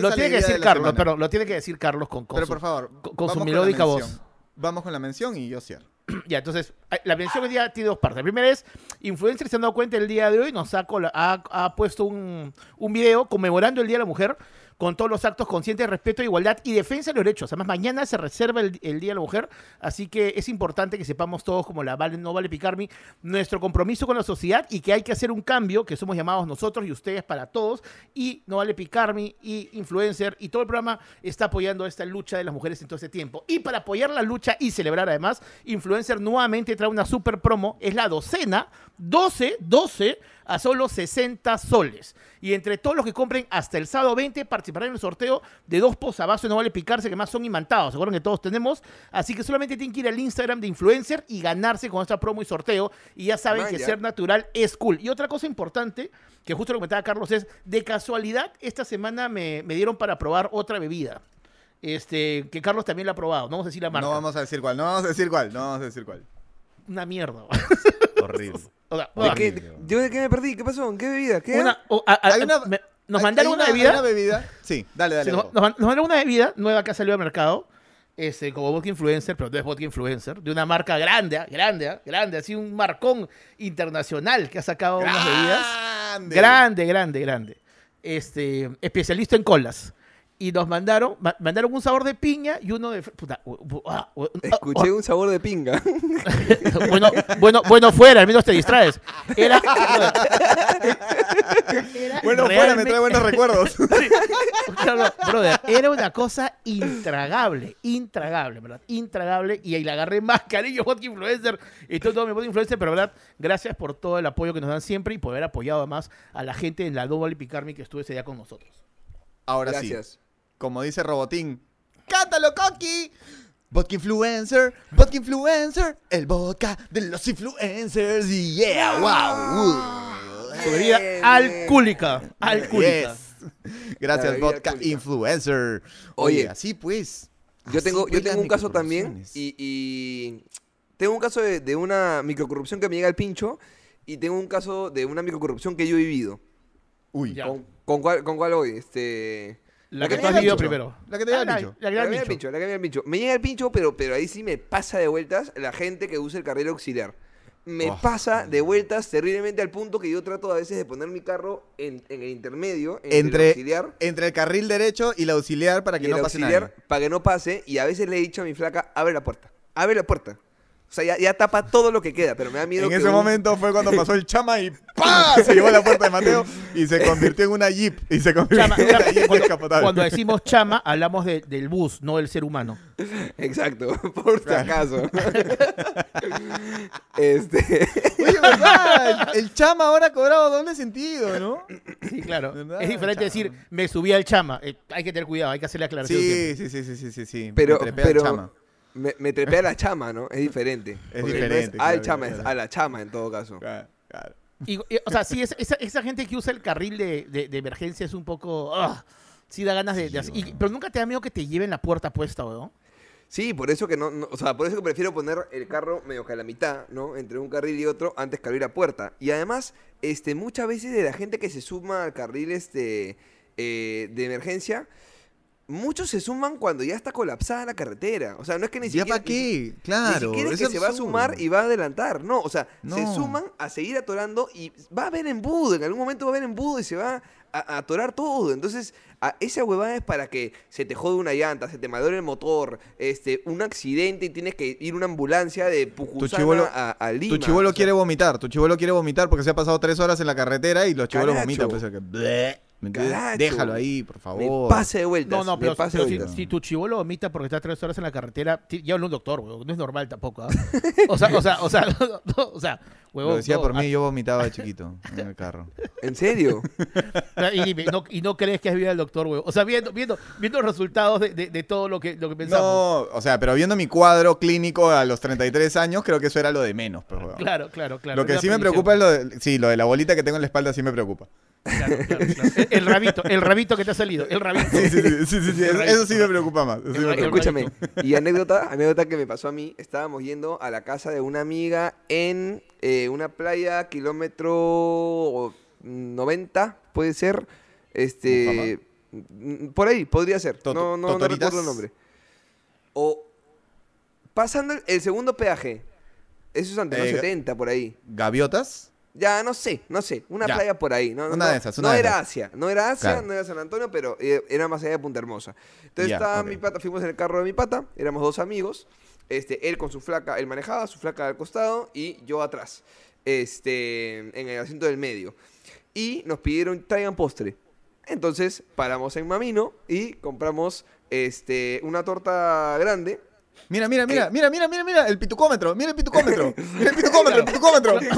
[SPEAKER 2] lo-
[SPEAKER 1] esa
[SPEAKER 2] tiene que decir Carlos, pero lo tiene que decir Carlos con, con
[SPEAKER 1] Pero
[SPEAKER 2] su,
[SPEAKER 1] por favor,
[SPEAKER 2] con- con su melódica voz.
[SPEAKER 1] Vamos con la mención y yo cierro.
[SPEAKER 2] Ya, entonces, la mención hoy día tiene dos partes. La primera es, influencers se han dado cuenta el día de hoy, nos ha, ha, ha puesto un, un video conmemorando el Día de la Mujer con todos los actos conscientes de respeto, igualdad y defensa de los derechos. Además, mañana se reserva el, el Día de la Mujer, así que es importante que sepamos todos, como la vale, no vale picarme, nuestro compromiso con la sociedad y que hay que hacer un cambio, que somos llamados nosotros y ustedes para todos, y no vale picarme, y influencer, y todo el programa está apoyando esta lucha de las mujeres en todo este tiempo. Y para apoyar la lucha y celebrar además, Influencer nuevamente trae una super promo, es la docena, 12, 12 a solo 60 soles. Y entre todos los que compren hasta el sábado 20 participarán en el sorteo de dos posavasos, no vale picarse, que más son imantados, ¿se acuerdan que todos tenemos? Así que solamente tienen que ir al Instagram de Influencer y ganarse con esta promo y sorteo. Y ya saben que ser natural es cool. Y otra cosa importante, que justo lo comentaba Carlos, es de casualidad, esta semana me, me dieron para probar otra bebida. Este, que Carlos también la ha probado, no vamos a decir la marca.
[SPEAKER 1] No vamos a decir cuál, no vamos a decir cuál, no vamos a decir cuál.
[SPEAKER 2] Una mierda.
[SPEAKER 1] Horrible.
[SPEAKER 2] O sea,
[SPEAKER 3] ¿De qué, ¿Yo de qué me perdí? ¿Qué pasó? ¿En qué bebida? ¿Qué?
[SPEAKER 2] una- o- a- a-
[SPEAKER 1] Hay una-
[SPEAKER 2] me- nos mandaron una, bebida.
[SPEAKER 1] una bebida. Sí, dale, dale.
[SPEAKER 2] sí, nos, nos man- nos mandaron una bebida nueva que ha salido al mercado. Este, como vodka influencer, pero no es vodka influencer, de una marca grande, ah, grande, ah, grande, así un marcón internacional que ha sacado unas bebidas.
[SPEAKER 1] Grande.
[SPEAKER 2] Grande, grande, grande. Este, especialista en colas. Y nos mandaron, ma- mandaron un sabor de piña y uno de. Puta, ah,
[SPEAKER 3] Escuché un sabor de pinga.
[SPEAKER 2] bueno, bueno, bueno fuera, al menos te distraes. Era. era
[SPEAKER 1] Bueno, fuera, me trae buenos recuerdos.
[SPEAKER 2] No, no, brother, era una cosa intragable, intragable, ¿verdad? Intragable. Y ahí le agarré más cariño a Vodka Influencer y todo, todo mi Vodka Influencer, pero verdad, gracias por todo el apoyo que nos dan siempre y por haber apoyado además a la gente en la Double Picarme que estuvo ese día con nosotros.
[SPEAKER 1] Ahora
[SPEAKER 3] Gracias.
[SPEAKER 1] sí, como dice Robotín, ¡cántalo, Coqui! Vodka Influencer, Vodka Influencer, el vodka de los influencers, y yeah, wow.
[SPEAKER 2] Su bebida alcohólica, alcohólica.
[SPEAKER 1] Yes. Gracias, Vodka
[SPEAKER 3] alcohólica.
[SPEAKER 1] Influencer. Oye,
[SPEAKER 3] Oye,
[SPEAKER 1] así pues.
[SPEAKER 3] Yo tengo, yo tengo un caso también y, y tengo un caso de, de una microcorrupción que me llega al pincho y tengo un caso de una microcorrupción que yo he vivido.
[SPEAKER 1] Uy,
[SPEAKER 2] Ya.
[SPEAKER 3] ¿Con, con cuál, ¿Con cuál hoy? Este...
[SPEAKER 2] La
[SPEAKER 1] que
[SPEAKER 2] que
[SPEAKER 1] te
[SPEAKER 2] tú has vivido
[SPEAKER 1] dicho.
[SPEAKER 2] primero.
[SPEAKER 1] La que te haya
[SPEAKER 2] Ah, la-
[SPEAKER 1] dicho.
[SPEAKER 2] La que te
[SPEAKER 3] llega al
[SPEAKER 2] dicho.
[SPEAKER 3] pincho, la que me llega al pincho. Me llega al pincho, pero, pero ahí sí me pasa de vueltas la gente que usa el carril auxiliar. Me
[SPEAKER 1] Oh.
[SPEAKER 3] pasa de vueltas terriblemente al punto que yo trato a veces de poner mi carro en, en el intermedio, entre, el
[SPEAKER 1] entre,
[SPEAKER 3] auxiliar
[SPEAKER 1] entre el carril derecho y el auxiliar para
[SPEAKER 3] y
[SPEAKER 1] que
[SPEAKER 3] el
[SPEAKER 1] no pase
[SPEAKER 3] auxiliar
[SPEAKER 1] nada.
[SPEAKER 3] para que no pase. Y a veces le he dicho a mi flaca, abre la puerta, abre la puerta. O sea, ya, ya tapa todo lo que queda, pero me da miedo
[SPEAKER 1] En
[SPEAKER 3] que
[SPEAKER 1] ese
[SPEAKER 3] un-
[SPEAKER 1] momento fue cuando pasó el chama y ¡pah! Se llevó a la puerta de Mateo y se convirtió en una jeep. Y se convirtió
[SPEAKER 2] Chama,
[SPEAKER 1] en una jeep
[SPEAKER 2] cuando,
[SPEAKER 1] descapotable.
[SPEAKER 2] cuando decimos chama, hablamos de- del bus, no del ser humano.
[SPEAKER 3] Exacto, por si
[SPEAKER 1] Claro.
[SPEAKER 3] acaso. este...
[SPEAKER 1] Oye, ¿verdad? El chama ahora ha cobrado doble sentido, ¿no?
[SPEAKER 2] Sí, claro.
[SPEAKER 1] ¿Verdad?
[SPEAKER 2] Es diferente decir, me subí al chama. Eh, hay que tener cuidado, hay que hacerle aclaración siempre.
[SPEAKER 1] Sí, sí, sí, sí, sí, sí, sí.
[SPEAKER 3] Pero, pero
[SPEAKER 1] chama.
[SPEAKER 3] Me, me trepé a la chama, ¿no? Es diferente.
[SPEAKER 1] Es
[SPEAKER 3] Porque no
[SPEAKER 1] diferente,
[SPEAKER 3] al
[SPEAKER 1] claro,
[SPEAKER 3] chama,
[SPEAKER 1] claro.
[SPEAKER 3] es a la chama en todo caso.
[SPEAKER 1] Claro, claro.
[SPEAKER 2] Y, y, o sea, sí, es- esa, esa gente que usa el carril de, de- de emergencia es un poco... ah, sí da ganas de... de hacer- y- pero nunca te da miedo que te lleven la puerta puesta, ¿no?
[SPEAKER 3] Sí, por eso que no, no- o sea, por eso que prefiero poner el carro medio que a la mitad, ¿no? Entre un carril y otro antes que abrir la puerta. Y además, este, muchas veces de la gente que se suma al carril este, eh, de emergencia, muchos se suman cuando ya está colapsada la carretera. O sea, no es que ni
[SPEAKER 1] ¿Ya
[SPEAKER 3] siquiera...
[SPEAKER 1] para qué?
[SPEAKER 3] Ni
[SPEAKER 1] Claro.
[SPEAKER 3] siquiera es
[SPEAKER 1] es
[SPEAKER 3] que se va a sumar y va a adelantar. No, o sea, se suman a seguir atorando y va a haber embudo. En algún momento va a haber embudo y se va a, a atorar todo. Entonces, a- esa huevada es para que se te jode una llanta, se te malore el motor, este, un accidente y tienes que ir una ambulancia de
[SPEAKER 1] chibolo-
[SPEAKER 3] a, a Lima.
[SPEAKER 1] Tu chivolo
[SPEAKER 3] O sea,
[SPEAKER 1] quiere vomitar, tu chivolo quiere vomitar porque se ha pasado tres horas en la carretera y los chivolos vomitan. Pues, que-. ¿Me entiendes?
[SPEAKER 3] Caracho.
[SPEAKER 1] Déjalo ahí, por
[SPEAKER 3] Me
[SPEAKER 1] favor.
[SPEAKER 3] pase de vueltas.
[SPEAKER 2] No, no, pero,
[SPEAKER 3] pase
[SPEAKER 2] pero
[SPEAKER 3] de
[SPEAKER 2] si, si tu chivolo vomita porque está tres horas en la carretera, ti- llévalo a un doctor, huevón. No es normal tampoco. ¿ah? O sea, o sea, o sea, no, o sea, huevón.
[SPEAKER 1] Lo decía
[SPEAKER 2] no,
[SPEAKER 1] por
[SPEAKER 2] ah,
[SPEAKER 1] mí, yo vomitaba de chiquito en el carro.
[SPEAKER 3] ¿En serio?
[SPEAKER 2] Y, dime, no, y no crees que has visto al doctor, huevón. O sea, viendo, viendo, viendo los resultados de, de- de todo lo que, lo que pensamos.
[SPEAKER 1] No, o sea, pero viendo mi cuadro clínico a los 33 años, creo que eso era lo de menos. Pues, weón.
[SPEAKER 2] Claro, claro, claro.
[SPEAKER 1] lo que sí me preocupa es lo de, sí, lo de la bolita que tengo en la espalda sí me preocupa.
[SPEAKER 2] Claro, claro, claro. El, el rabito, el rabito que te ha salido, el rabito.
[SPEAKER 1] Sí, sí, sí, sí, sí, sí, eso, eso sí me preocupa más. me preocupa.
[SPEAKER 3] Escúchame, y anécdota, anécdota que me pasó a mí, estábamos yendo a la casa de una amiga en eh, una playa kilómetro 90, puede ser, este, mm, por ahí, podría ser, no, no, no recuerdo el nombre. O pasando el, el segundo peaje, eso es ante los
[SPEAKER 1] Eh,
[SPEAKER 3] 70 por ahí.
[SPEAKER 1] ¿Gaviotas?
[SPEAKER 3] Ya, no sé, no sé, una
[SPEAKER 1] Ya.
[SPEAKER 3] playa por ahí. No, no,
[SPEAKER 1] Una
[SPEAKER 3] no,
[SPEAKER 1] de esas, una
[SPEAKER 3] no
[SPEAKER 1] de
[SPEAKER 3] era
[SPEAKER 1] esas.
[SPEAKER 3] Asia, no era Asia,
[SPEAKER 1] Claro.
[SPEAKER 3] no era San Antonio, pero eh, era más allá de Punta Hermosa. Entonces
[SPEAKER 1] Ya,
[SPEAKER 3] estaba mi pata, fuimos en el carro de mi pata, éramos dos amigos, este, él con su flaca, él manejaba, su flaca al costado y yo atrás, este, en el asiento del medio. Y nos pidieron, traigan postre. Entonces paramos en Mamino y compramos este, una torta grande.
[SPEAKER 1] Mira, mira, mira,
[SPEAKER 3] Eh.
[SPEAKER 1] mira, mira, mira, mira, el pitucómetro, mira el pitucómetro, mira el pitucómetro, el pitucómetro.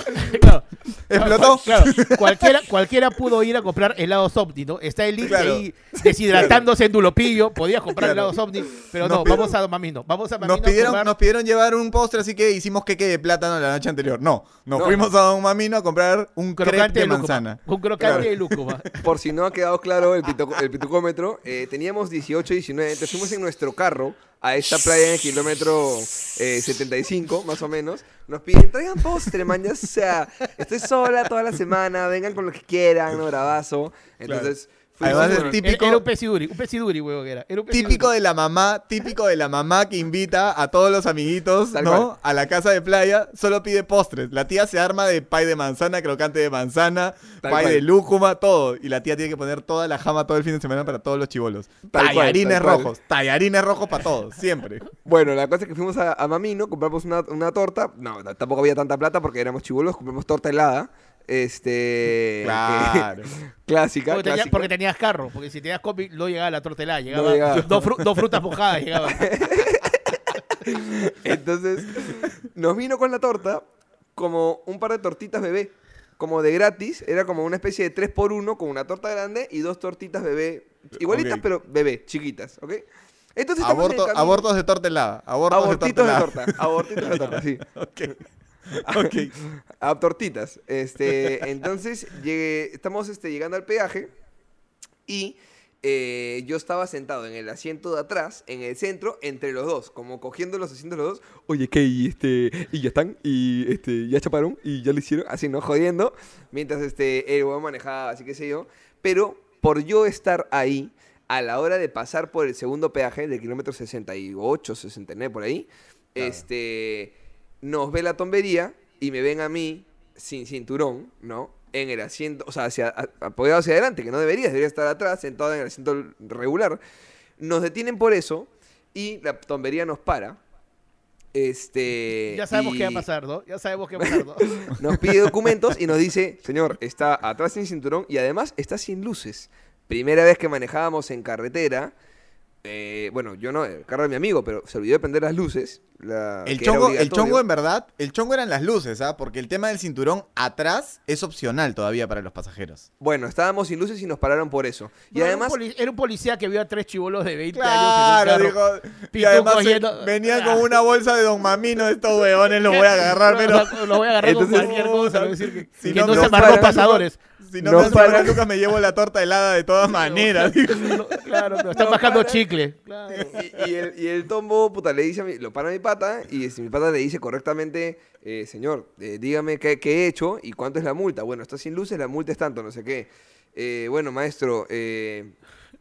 [SPEAKER 2] Claro.
[SPEAKER 1] Explotó.
[SPEAKER 2] Claro, cualquiera, cualquiera pudo ir a comprar helados Omni, ¿no? Está el link
[SPEAKER 1] Claro.
[SPEAKER 2] ahí deshidratándose en Dulopillo, podías comprar
[SPEAKER 1] Claro.
[SPEAKER 2] helados Omni, pero
[SPEAKER 1] Nos
[SPEAKER 2] no,
[SPEAKER 1] pidieron-
[SPEAKER 2] vamos a Mamino, vamos a Mamino
[SPEAKER 1] Nos pidieron,
[SPEAKER 2] comprar-
[SPEAKER 1] nos pidieron llevar un postre, así que hicimos queque de plátano la noche anterior. No, nos
[SPEAKER 3] No.
[SPEAKER 1] fuimos a un mamino a comprar un
[SPEAKER 2] crocante
[SPEAKER 1] de
[SPEAKER 2] de lúcuma.
[SPEAKER 1] manzana.
[SPEAKER 2] Un crocante
[SPEAKER 1] Claro.
[SPEAKER 2] de lúcuma.
[SPEAKER 3] Por si no ha quedado claro el pitucómetro, eh, teníamos 18, 19, entonces fuimos en nuestro carro a esta playa en el kilómetro eh, 75, más o menos. Nos piden, traigan postre, man, ya sea, estoy sola toda la semana, vengan con lo que quieran, no bravazo. Entonces,
[SPEAKER 1] Además
[SPEAKER 3] con-
[SPEAKER 1] es típico-
[SPEAKER 2] Era, era un pesiduri, un pesiduri, huevo, que era. Era un.
[SPEAKER 1] Típico de la mamá, típico de la mamá que invita a todos los amiguitos,
[SPEAKER 3] Tal
[SPEAKER 1] ¿no?
[SPEAKER 3] cual.
[SPEAKER 1] A la casa de playa, solo pide postres. La tía se arma de pay de manzana, crocante de manzana,
[SPEAKER 3] Tal
[SPEAKER 1] pay
[SPEAKER 3] cual.
[SPEAKER 1] de lúcuma, todo. Y la tía tiene que poner toda la jama todo el fin de semana para todos los chivolos. Tallarines
[SPEAKER 3] cual.
[SPEAKER 1] rojos, tallarines rojos para todos, siempre.
[SPEAKER 3] Bueno, la cosa es que fuimos a, a Mamino, compramos una, una torta. No, tampoco había tanta plata porque éramos chivolos, compramos torta helada. Este.
[SPEAKER 1] Claro.
[SPEAKER 3] clásica,
[SPEAKER 2] Porque, tenía-
[SPEAKER 3] clásica.
[SPEAKER 2] porque tenías carro, porque si tenías combi no llegaba la tortela, llegaba,
[SPEAKER 3] llegaba.
[SPEAKER 2] Dos, fru- dos frutas mojadas, llegaba.
[SPEAKER 3] Entonces, nos vino con la torta como un par de tortitas bebé. Como de gratis, era como una especie de 3 por 1 con una torta grande y dos tortitas bebé. Igualitas,
[SPEAKER 1] Ok.
[SPEAKER 3] pero bebé, chiquitas, ¿ok? Entonces en
[SPEAKER 1] Aborto-
[SPEAKER 3] camino-
[SPEAKER 1] abortos de torta helada. Abortos
[SPEAKER 3] abortitos
[SPEAKER 1] de
[SPEAKER 3] de
[SPEAKER 1] torta helada.
[SPEAKER 3] torta. Abortitos de torta, sí.
[SPEAKER 1] Ok.
[SPEAKER 3] A tortitas. Este, entonces, llegué- estamos este, llegando al peaje y eh, yo estaba sentado en el asiento de atrás, en el centro, entre los dos, como cogiendo los asientos los dos. Oye, ¿qué? Y, este, y ya están, y este, ya chaparon, y ya lo hicieron, así, ¿no? Jodiendo. Mientras este, el huevón manejaba, así que sé yo. Pero por yo estar ahí, a la hora de pasar por el segundo peaje, del kilómetro 68, 69, por ahí, este, nos ve la tombería y me ven a mí sin cinturón, ¿no? En el asiento, o sea, hacia, apoyado hacia adelante, que no debería, debería estar atrás, sentado en el asiento regular. Nos detienen por eso y la tombería nos para. Este.
[SPEAKER 2] Ya sabemos
[SPEAKER 3] y
[SPEAKER 2] qué va a pasar, ¿no? Ya sabemos qué va a pasar, ¿no?
[SPEAKER 3] Nos pide documentos y nos dice, señor, está atrás sin cinturón y además está sin luces. Primera vez que manejábamos en carretera. Eh, bueno, yo no, el carro de mi amigo, pero se olvidó de prender las luces. la-
[SPEAKER 1] El chongo, el chongo en verdad, el chongo eran las luces, ¿ah? Porque el tema del cinturón atrás es opcional todavía para los pasajeros.
[SPEAKER 3] Bueno, estábamos sin luces y nos pararon por eso. Y
[SPEAKER 2] No,
[SPEAKER 3] además,
[SPEAKER 2] Era un, poli- era un policía que vio a tres chivolos de 20
[SPEAKER 1] Claro,
[SPEAKER 2] años
[SPEAKER 1] dijo. Y además se-
[SPEAKER 2] yendo-
[SPEAKER 1] venían con una bolsa de Don Mamino, estos huevones los voy a agarrar, pero.
[SPEAKER 2] Los voy a agarrar con
[SPEAKER 3] Entonces,
[SPEAKER 2] cualquier cosa. voy a decir que,
[SPEAKER 1] si
[SPEAKER 2] que
[SPEAKER 1] no
[SPEAKER 2] no, se pasadores.
[SPEAKER 1] Si no,
[SPEAKER 3] No
[SPEAKER 1] me buena Lucas, me llevo la torta helada de todas maneras.
[SPEAKER 2] No, claro, pero están
[SPEAKER 3] No
[SPEAKER 2] bajando chicle. Claro.
[SPEAKER 3] y, y el, y el tombo, puta, le dice a mi, lo para mi pata y si mi pata le dice correctamente, eh, señor, eh, dígame qué, qué he hecho y cuánto es la multa. Bueno, está sin luces, la multa es tanto, no sé qué. Eh, bueno, maestro, eh,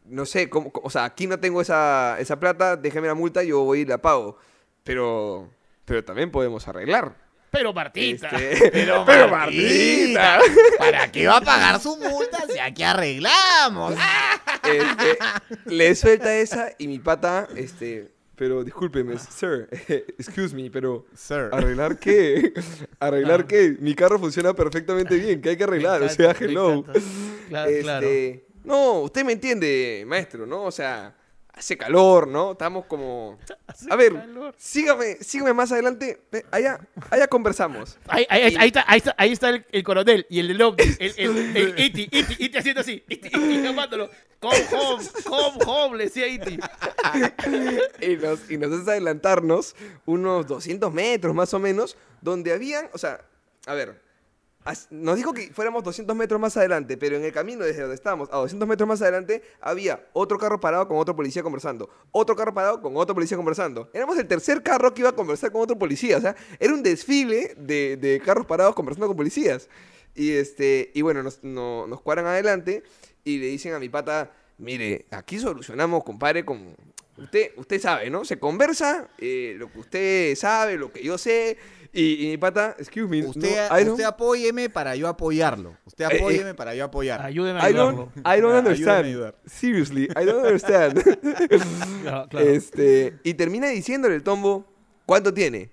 [SPEAKER 3] no sé, cómo, cómo- o sea, aquí no tengo esa, esa plata, déjeme la multa, yo voy y la pago. Pero, pero también podemos arreglar.
[SPEAKER 2] Pero Martita.
[SPEAKER 3] Este,
[SPEAKER 1] Pero,
[SPEAKER 3] pero
[SPEAKER 1] Martita,
[SPEAKER 3] Martita.
[SPEAKER 1] ¿para qué va a pagar su multa si aquí arreglamos?
[SPEAKER 3] Este, le suelta esa y mi pata, este, pero discúlpeme, sir, excuse me, pero
[SPEAKER 1] Sir.
[SPEAKER 3] ¿arreglar qué? ¿Arreglar
[SPEAKER 2] Ah.
[SPEAKER 3] qué? Mi carro funciona perfectamente bien, ¿qué hay que arreglar? O sea, hello.
[SPEAKER 2] Claro, claro.
[SPEAKER 3] Este, No, usted me entiende, maestro, ¿no? O sea, hace calor, ¿no? Estamos como... A ver,
[SPEAKER 2] calor.
[SPEAKER 3] sígame, sígame más adelante. Ve, Allá, allá conversamos.
[SPEAKER 2] Ahí, ahí- ahí- ahí está, ahí está, ahí está el, el coronel y el del ovni, el, el, el Iti, Iti, Iti haciendo así, Iti, Iti llamándolo. Come home, come home, le decía Iti.
[SPEAKER 3] y, nos, y nos hace adelantarnos unos 200 metros más o menos, donde habían, o sea, a ver, nos dijo que fuéramos 200 metros más adelante, pero en el camino desde donde estábamos a 200 metros más adelante había otro carro parado con otro policía conversando, otro carro parado con otro policía conversando. Éramos el tercer carro que iba a conversar con otro policía, o sea, era un desfile de, de carros parados conversando con policías. Y, este, y bueno, nos, no- nos cuadran adelante y le dicen a mi pata, mire, aquí solucionamos, compadre, con... Usted, usted sabe, ¿no? Se conversa eh, lo que usted sabe, lo que yo sé. Y, y mi pata, excuse me,
[SPEAKER 1] Usted,
[SPEAKER 3] no, I don't-
[SPEAKER 1] usted apóyeme para yo apoyarlo. Usted
[SPEAKER 3] Eh, eh.
[SPEAKER 1] apóyeme para yo apoyar.
[SPEAKER 2] Ayúdeme a
[SPEAKER 3] I don't. I don't understand.
[SPEAKER 1] ayudar.
[SPEAKER 3] Seriously, I don't understand.
[SPEAKER 2] Claro.
[SPEAKER 3] Este, y termina diciéndole el tombo, ¿cuánto tiene?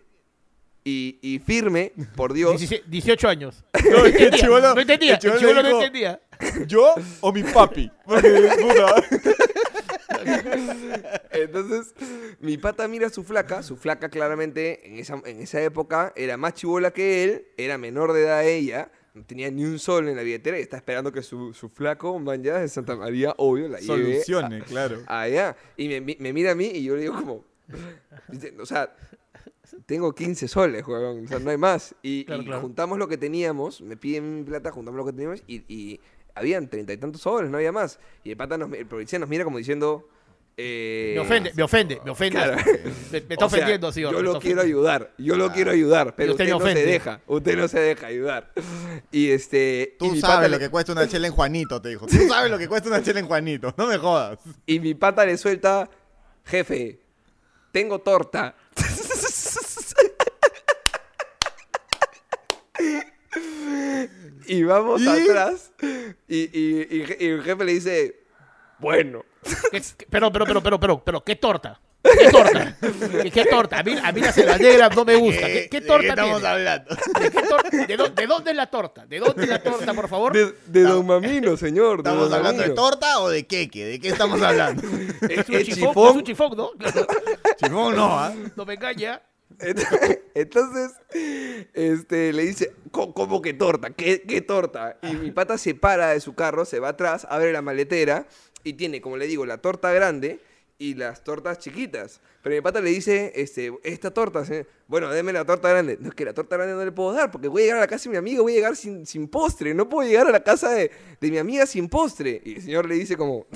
[SPEAKER 3] Y, y firme, por Dios,
[SPEAKER 2] 17 18 años.
[SPEAKER 1] No,
[SPEAKER 2] No
[SPEAKER 1] es que el
[SPEAKER 2] no entendía,
[SPEAKER 1] el chibolo
[SPEAKER 2] el chibolo no entendía.
[SPEAKER 1] ¿Yo o mi papi?
[SPEAKER 3] Entonces, mi pata mira a su flaca. Su flaca, claramente, en esa, en esa época, era más chivola que él. Era menor de edad ella. No tenía ni un sol en la billetera. Y está esperando que su, su flaco, man, ya de Santa María, obvio, la lleve
[SPEAKER 1] Solucione, claro.
[SPEAKER 3] allá. Y me, mi- me mira a mí y yo le digo como... O sea, tengo 15 soles, huevón. O sea, no hay más. Y,
[SPEAKER 2] Claro,
[SPEAKER 3] y
[SPEAKER 2] claro.
[SPEAKER 3] juntamos lo que teníamos. Me piden plata, juntamos lo que teníamos. Y, y habían treinta y tantos soles, no había más. Y el pata, nos, el policía nos mira como diciendo... eh,
[SPEAKER 2] Me ofende, me ofende, me ofende.
[SPEAKER 3] Claro.
[SPEAKER 2] Me, me está
[SPEAKER 3] o sea,
[SPEAKER 2] ofendiendo, señor.
[SPEAKER 3] Yo lo quiero ayudar, yo lo quiero ayudar, pero
[SPEAKER 2] usted
[SPEAKER 3] no se deja, usted no se deja ayudar. Y este, y
[SPEAKER 1] Tú
[SPEAKER 3] mi
[SPEAKER 1] sabes
[SPEAKER 3] pata
[SPEAKER 1] lo
[SPEAKER 3] le-
[SPEAKER 1] que cuesta una chela en Juanito, te dijo. Tú sabes lo que cuesta una chela en Juanito. No me jodas.
[SPEAKER 3] y mi pata le suelta, jefe, tengo torta. Y vamos
[SPEAKER 1] ¿Y?
[SPEAKER 3] atrás y, y- y el jefe le dice, bueno.
[SPEAKER 2] ¿Qué- qué- Pero, pero, pero, pero, pero, pero, ¿qué torta? ¿Qué torta? ¿Qué, qué torta? A mí, a mí la selva negra no me gusta. ¿Qué, qué
[SPEAKER 1] ¿De
[SPEAKER 2] torta
[SPEAKER 1] estamos
[SPEAKER 2] tiene?
[SPEAKER 1] hablando?
[SPEAKER 2] ¿De, qué de de dónde es la torta? ¿De dónde es la torta, por favor?
[SPEAKER 3] De, de Don Mamino, señor.
[SPEAKER 1] ¿Estamos
[SPEAKER 3] Don
[SPEAKER 1] hablando de torta o de queque? ¿De qué estamos hablando?
[SPEAKER 2] Es un
[SPEAKER 3] ¿Es
[SPEAKER 2] chifón,
[SPEAKER 3] chifón?
[SPEAKER 2] es un chifón, ¿no? Claro.
[SPEAKER 1] Chifón no, ¿ah?
[SPEAKER 2] No me engaña.
[SPEAKER 3] Ent- Entonces, este, le dice, "¿Cómo- ¿cómo que torta? ¿Qué, torta? Y mi pata se para de su carro, se va atrás, abre la maletera y tiene, como le digo, la torta grande y las tortas chiquitas. Pero mi pata le dice, este, esta torta, bueno, déme la torta grande. No, es que la torta grande no le puedo dar porque voy a llegar a la casa de mi amiga, voy a llegar sin, sin postre. No puedo llegar a la casa de, de mi amiga sin postre. Y el señor le dice como...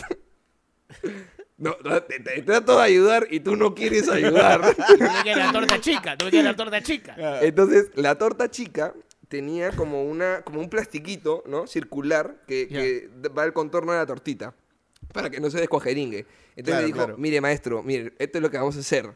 [SPEAKER 3] No, no, te, te trato de ayudar y tú no quieres ayudar.
[SPEAKER 2] Me queda la torta chica, no me queda la torta chica.
[SPEAKER 3] Entonces, la torta chica tenía como una como un plastiquito, ¿no? Circular que, va al contorno de la tortita para que no se descuajeringue. Entonces
[SPEAKER 1] Claro,
[SPEAKER 3] le dijo,
[SPEAKER 1] claro.
[SPEAKER 3] mire maestro, mire, esto es lo que vamos a hacer.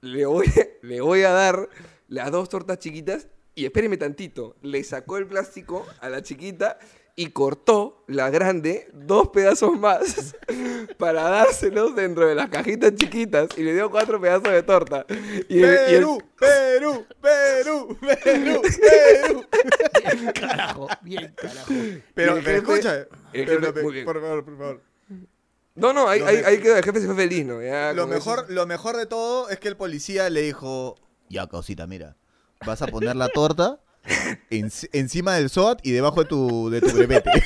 [SPEAKER 3] Le voy, le voy a dar las dos tortas chiquitas y espéreme tantito. Le sacó el plástico a la chiquita y cortó la grande dos pedazos más para dárselos dentro de las cajitas chiquitas y le dio cuatro pedazos de torta. Y el- y el-
[SPEAKER 1] Perú, Perú, Perú, Perú, Perú.
[SPEAKER 2] Bien, carajo, bien, carajo.
[SPEAKER 1] Pero,
[SPEAKER 3] jefe-
[SPEAKER 1] escucha. pero,
[SPEAKER 3] jefe-
[SPEAKER 1] pero,
[SPEAKER 3] muy bien.
[SPEAKER 1] por favor, por favor.
[SPEAKER 3] No, no, ahí, quedó, el jefe se fue feliz, ¿no? Ya
[SPEAKER 1] Lo
[SPEAKER 3] eso-
[SPEAKER 1] mejor, lo mejor de todo es que el policía le dijo, ya cosita, mira, vas a poner la torta en- encima del SOAT y debajo de tu, de tu brevete.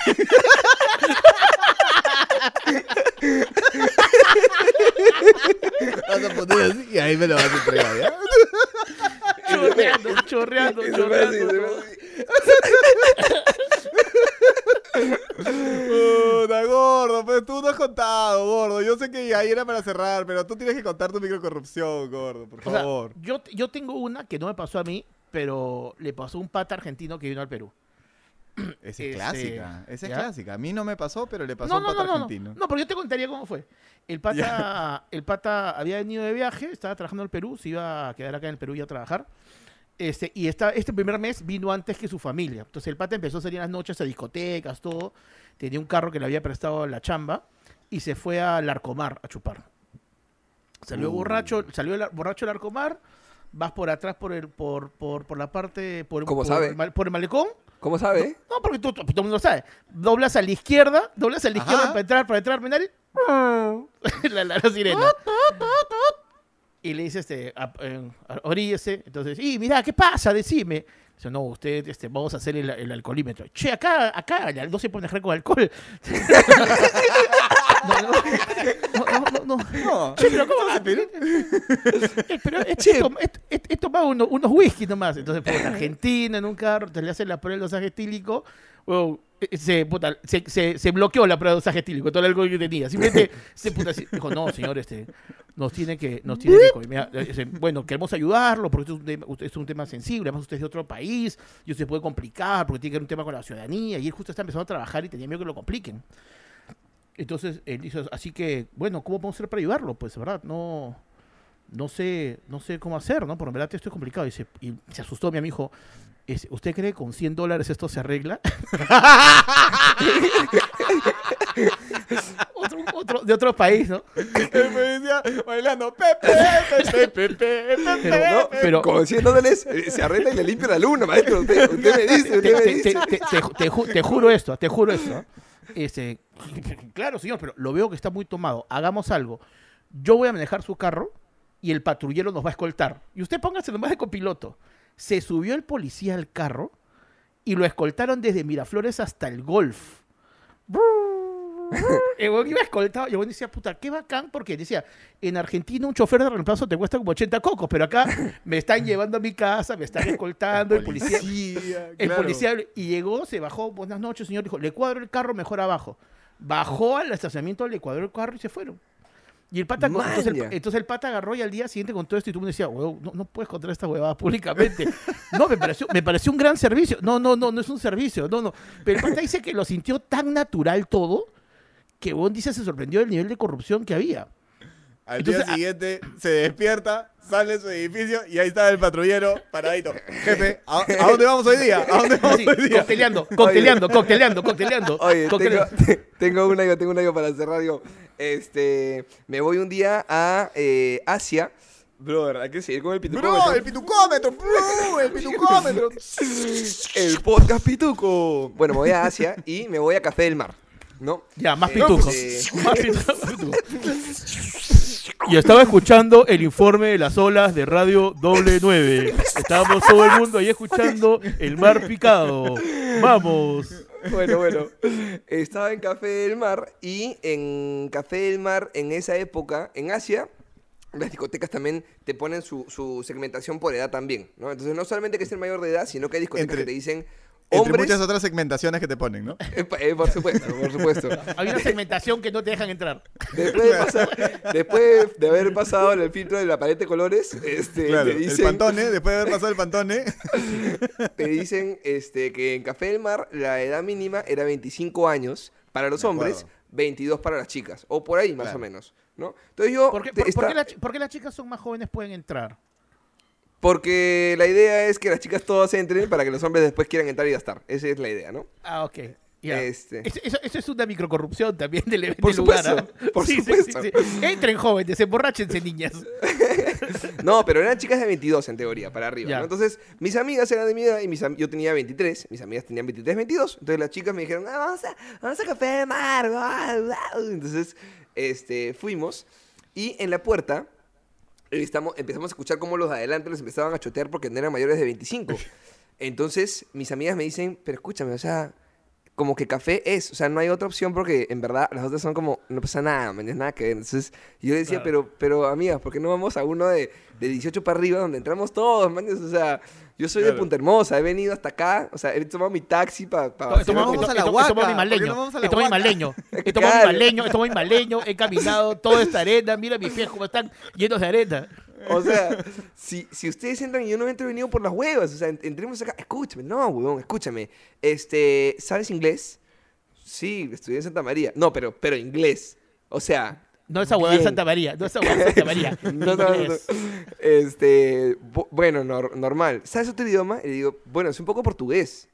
[SPEAKER 1] vas a poner así y ahí me lo vas a entregar, ¿ya?
[SPEAKER 2] Chorreando, chorreando, chorreando.
[SPEAKER 1] Puta, gordo, pero tú no has contado, gordo. Yo sé que ahí era para cerrar, pero tú tienes que contar tu microcorrupción, gordo, por
[SPEAKER 2] O sea,
[SPEAKER 1] favor.
[SPEAKER 2] yo, yo tengo una que no me pasó a mí, pero le pasó un pata argentino que vino al Perú.
[SPEAKER 1] Esa es
[SPEAKER 2] este,
[SPEAKER 1] clásica, esa es
[SPEAKER 2] ¿ya?
[SPEAKER 1] clásica. A mí no me pasó, pero le pasó
[SPEAKER 2] No,
[SPEAKER 1] a un pata
[SPEAKER 2] no, no, no.
[SPEAKER 1] argentino.
[SPEAKER 2] No, pero yo te contaría cómo fue. El pata, el pata había venido de viaje, estaba trabajando en el Perú, se iba a quedar acá en el Perú y a trabajar. Este, y esta, este primer mes vino antes que su familia. Entonces el pata empezó a salir en las noches a discotecas, todo. Tenía un carro que le había prestado la chamba y se fue al Arcomar a chupar. Salió
[SPEAKER 1] Uh.
[SPEAKER 2] borracho, salió el, borracho del Arcomar, vas por atrás por el, por, por, por la parte, por,
[SPEAKER 3] ¿Cómo
[SPEAKER 2] por
[SPEAKER 3] sabe?
[SPEAKER 2] el mal- por el malecón,
[SPEAKER 3] ¿Cómo sabe?
[SPEAKER 2] No, porque tú, todo el mundo lo sabe. Doblas a la izquierda, doblas a la izquierda
[SPEAKER 1] Ajá.
[SPEAKER 2] para entrar, para entrar al penal. y- la, la, la sirena. Y le dice, este, a- eh, oríllese. Entonces, y mira, ¿qué pasa? Decime. Dice, no, usted, este, vamos a hacer el, el alcoholímetro. Che, acá, acá, ya no se pone con alcohol. no, no, no, no, no. No. Che, pero ¿cómo va? Eh, pero es- he, tom- he- he- tomado unos, unos whisky nomás. Entonces, puta, Argentina en un carro, te le hacen la prueba de dosaje etílico. Bueno, eh, se, puta, se, se, se bloqueó la prueba de dosaje etílico, todo el alcohol que tenía. Simplemente se puta, dijo, no, señor, este, nos tiene que, nos tiene que comer". Eh, Bueno, queremos ayudarlo porque esto es, un tema, usted- es un tema sensible, además usted es de otro país, y usted se puede complicar porque tiene que ver un tema con la ciudadanía, y él justo está empezando a trabajar y tenía miedo que lo compliquen. Entonces él dice, así que, bueno, ¿cómo podemos hacer para ayudarlo? Pues, ¿verdad? No, no sé, no sé cómo hacer, ¿no? Porque en verdad esto es complicado. Y se, y se asustó mi amigo. ¿Usted cree que con 100 dólares esto se arregla? otro, otro, de otro país, ¿no?
[SPEAKER 1] El policía bailando Pepe, Pepe, Pepe, Pepe,
[SPEAKER 2] Pero,
[SPEAKER 3] No,
[SPEAKER 2] pero-
[SPEAKER 3] con 100 dólares eh, se arregla y le limpia la luna, maestro. Usted, usted me dice,
[SPEAKER 2] te,
[SPEAKER 3] usted me
[SPEAKER 2] te-
[SPEAKER 3] dice.
[SPEAKER 2] te- te- te ju- te ju- te juro esto, te juro esto. Este, claro, señor, pero lo veo que está muy tomado. Hagamos algo. Yo voy a manejar su carro y el patrullero nos va a escoltar. Y usted póngase nomás de copiloto. Se subió el policía al carro y lo escoltaron desde Miraflores hasta el Golf. El huevón iba escoltado y el decía, puta, qué bacán, porque decía, en Argentina un chofer de reemplazo te cuesta como 80 cocos, pero acá me están llevando a mi casa, me están escoltando, el policía, el
[SPEAKER 1] claro.
[SPEAKER 2] policía y llegó, se bajó, buenas noches, señor, dijo, le cuadro el carro mejor abajo. Bajó al estacionamiento, le cuadró el carro y se fueron. Y el pata, entonces el,
[SPEAKER 3] Maña.
[SPEAKER 2] entonces el pata agarró y al día siguiente con todo esto y tú me decías, "Huevón, no, no puedes contar esta huevada públicamente. No, me pareció, me pareció un gran servicio. No, no, no, no es un servicio, no, no. Pero el pata dice que lo sintió tan natural todo que Bon dice se sorprendió del nivel de corrupción que había.
[SPEAKER 1] Al
[SPEAKER 2] Entonces,
[SPEAKER 1] día
[SPEAKER 2] a-
[SPEAKER 1] siguiente se despierta, sale de su edificio y ahí está el patrullero paradito. Jefe, ¿a, a dónde vamos hoy día? ¿A dónde vamos hoy día?
[SPEAKER 2] cocteleando, cocteleando, cocteleando, cocteleando.
[SPEAKER 3] Oye, tengo,
[SPEAKER 2] cocteleando.
[SPEAKER 3] tengo una yo, tengo una yo para cerrar yo. Este, me voy un día a eh, Asia. Brother, hay que seguir con el pitucómetro.
[SPEAKER 1] Bro, el pitucómetro, bro, el pitucómetro.
[SPEAKER 3] El podcast pituco. Bueno, me voy a Asia y me voy a Café del Mar, ¿no?
[SPEAKER 2] Ya, más
[SPEAKER 3] Eh,
[SPEAKER 2] pituco.
[SPEAKER 3] eh,
[SPEAKER 2] Más pituco, más pituco. Y estaba escuchando el informe de las olas de Radio Doble 9. Estábamos todo el mundo ahí escuchando el mar picado. Vamos.
[SPEAKER 3] Bueno, bueno. Estaba en Café del Mar y en Café del Mar, en esa época, en Asia, las discotecas también te ponen su, su segmentación por edad también, ¿no? Entonces, no solamente que es el mayor de edad, sino que hay discotecas
[SPEAKER 1] Entre-
[SPEAKER 3] que te dicen
[SPEAKER 1] Entre
[SPEAKER 3] hombres...
[SPEAKER 1] muchas otras segmentaciones que te ponen, ¿no?
[SPEAKER 3] Eh, eh, por supuesto, por supuesto.
[SPEAKER 2] Hay una segmentación que no te dejan entrar.
[SPEAKER 3] Después de, pasar- después de haber pasado el filtro de la pared de colores, este,
[SPEAKER 1] Claro,
[SPEAKER 3] te
[SPEAKER 1] el
[SPEAKER 3] dicen,
[SPEAKER 1] pantone, después de haber pasado el pantone.
[SPEAKER 3] te dicen este, que en Café del Mar la edad mínima era 25 años para los hombres,
[SPEAKER 1] acuerdo.
[SPEAKER 3] 22 para las chicas, o por ahí más
[SPEAKER 1] Claro.
[SPEAKER 3] o menos, ¿no? Entonces yo...
[SPEAKER 2] ¿Por qué, la por qué las chicas son más jóvenes pueden entrar?
[SPEAKER 3] Porque la idea es que las chicas todas entren para que los hombres después quieran entrar y gastar. Esa es la idea, ¿no?
[SPEAKER 2] Ah, ok.
[SPEAKER 3] Este.
[SPEAKER 2] Eso, eso- eso es una microcorrupción también del, del
[SPEAKER 3] Por
[SPEAKER 2] lugar.
[SPEAKER 3] supuesto,
[SPEAKER 2] ¿ah?
[SPEAKER 3] por
[SPEAKER 2] Sí,
[SPEAKER 3] supuesto.
[SPEAKER 2] sí, sí. Entren jóvenes, emborráchense niñas.
[SPEAKER 3] No, pero eran chicas de 22 en teoría, para arriba. Entonces, mis amigas eran de mi edad y mis yo tenía 23, mis amigas tenían 23, 22. Entonces las chicas me dijeron, "Ah, vamos, a, vamos a Café de Mar. guau, guau". Entonces, este, fuimos y en la puerta estamos, empezamos a escuchar cómo los de adelante los empezaban a chotear porque no eran mayores de 25. Entonces, mis amigas me dicen, pero escúchame, o sea, como que café es, o sea, no hay otra opción porque en verdad las otras son como, no pasa nada, man, nada que ver. Entonces, yo decía,
[SPEAKER 2] Claro.
[SPEAKER 3] pero, pero amigas, ¿por qué no vamos a uno de, de 18 para arriba donde entramos todos, man? O sea, yo soy de. Punta Hermosa, he venido hasta acá, o sea, he tomado mi taxi para...
[SPEAKER 2] Esto
[SPEAKER 1] no
[SPEAKER 2] es
[SPEAKER 1] vamos a la
[SPEAKER 2] esto-
[SPEAKER 1] Huaca?
[SPEAKER 2] esto es muy
[SPEAKER 1] ¿Por qué
[SPEAKER 2] maleño. es muy
[SPEAKER 1] Huaca?
[SPEAKER 2] maleño. Es muy
[SPEAKER 3] Claro.
[SPEAKER 2] maleño. Es muy maleño. He caminado toda esta arena. Mira mis pies cómo están llenos de arena.
[SPEAKER 3] O sea, si, si ustedes entran y yo no entro he venido por las huevas, o sea, en- entremos acá, escúchame, no, huevón, escúchame. Este, ¿sabes inglés? Sí, estudié en Santa María. No, pero, pero inglés. O sea,
[SPEAKER 2] No esa huevada de
[SPEAKER 3] Bien.
[SPEAKER 2] Santa María. No esa huevada de Santa María.
[SPEAKER 3] no, no, no. Este, bu- bueno, nor- normal. ¿Sabes otro idioma? Y le digo, bueno, es un poco portugués.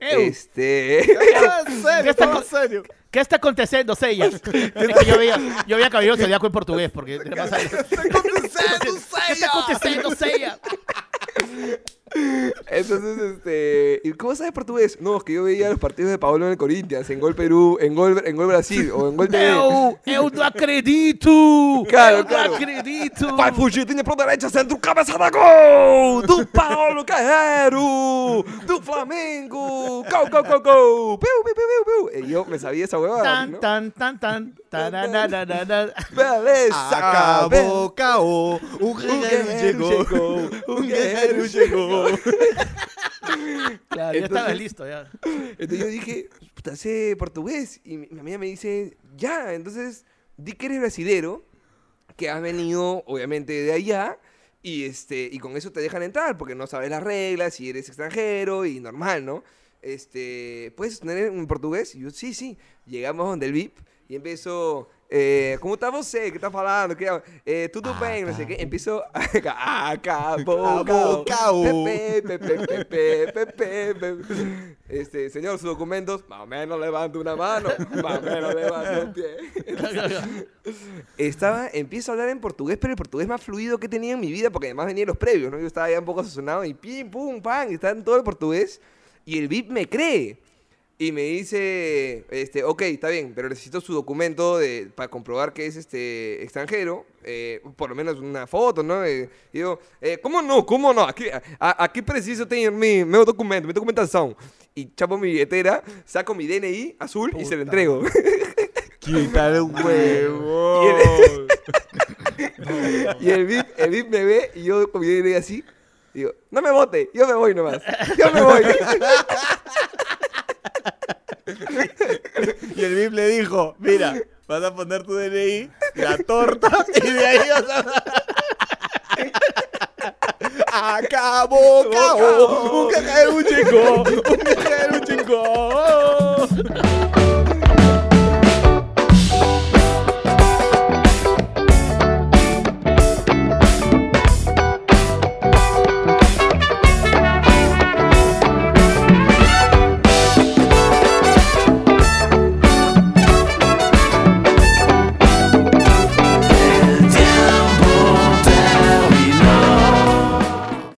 [SPEAKER 2] Eu,
[SPEAKER 3] Este,
[SPEAKER 1] ¿En serio?
[SPEAKER 2] ¿Qué está
[SPEAKER 1] ¿En
[SPEAKER 2] con-
[SPEAKER 1] serio?
[SPEAKER 2] ¿Qué está aconteciendo, que yo veía, yo veía Caballero Zodiaco en portugués, porque era más ahí. ¿Qué está aconteciendo, Seiya?
[SPEAKER 3] Entonces, este. ¿Y cómo sabes portugués? No, es que yo veía los partidos de Paolo en el Corinthians, en Gol Perú, en Gol, en Gol Brasil o en Gol TV.
[SPEAKER 2] Eu, eu não acredito!
[SPEAKER 3] Claro,
[SPEAKER 2] eu
[SPEAKER 3] claro.
[SPEAKER 2] não acredito!
[SPEAKER 3] Vai fugir, tinha pro direita, centro, cabeçada, gol! Do Paulo Carreiro! Do Flamengo! Gol, gol, gol, gol! Piu, piu, piu, piu, piu. Y yo me sabía esa huevada.
[SPEAKER 2] Tan,
[SPEAKER 3] ¿no?
[SPEAKER 2] tan, tan, tan, tararararara.
[SPEAKER 3] Beleza!
[SPEAKER 1] Acabó, cao. Un guerrero llegó, Un guerrero llegó.
[SPEAKER 2] Claro, ya estaba listo, ya.
[SPEAKER 3] Entonces yo dije, puta, sé portugués. Y mi, mi amiga me dice, ya, entonces di que eres brasilero, que has venido, obviamente, de allá. Y, este, y con eso te dejan entrar, porque no sabes las reglas, y eres extranjero, y normal, ¿no? Este, ¿Puedes tener en portugués? Y yo, sí, sí. Llegamos donde el VIP, y empezó... Eh, ¿Cómo está você? ¿Qué está falando? ¿Qué, eh, tudo bem, no sé qué. Empezó... Acabó,
[SPEAKER 1] Acabó, cao.
[SPEAKER 3] Pepe, pepe, pepe, pepe, pepe. Este, señor, sus documentos, más o menos levanta una mano, más o menos levanta un pie. Estaba, empiezo a hablar en portugués, pero el portugués más fluido que tenido en mi vida, porque además venían los previos, ¿no? Yo estaba ya un poco asesonado y pim, pum, pam, y estaba en todo el portugués. Y el VIP me cree. Y me dice, este, ok, está bien, pero necesito su documento de, para comprobar que es este extranjero, eh, por lo menos una foto, ¿no? Eh, y yo, eh, ¿cómo no? ¿Cómo no? Aquí, a- aquí preciso tener mi, mi documento, mi documentación. Y chapo mi billetera, saco mi DNI azul y se lo entrego.
[SPEAKER 1] Quítale un huevo.
[SPEAKER 3] y el VIP, el VIP me ve y yo con mi DNI así, digo, no me vote, yo me voy nomás, yo me voy.
[SPEAKER 1] Y el VIP le dijo, mira, vas a poner tu DNI, la torta, y de ahí vas a... Acabó, cao. Un guerrero llegó. Un guerrero llegó.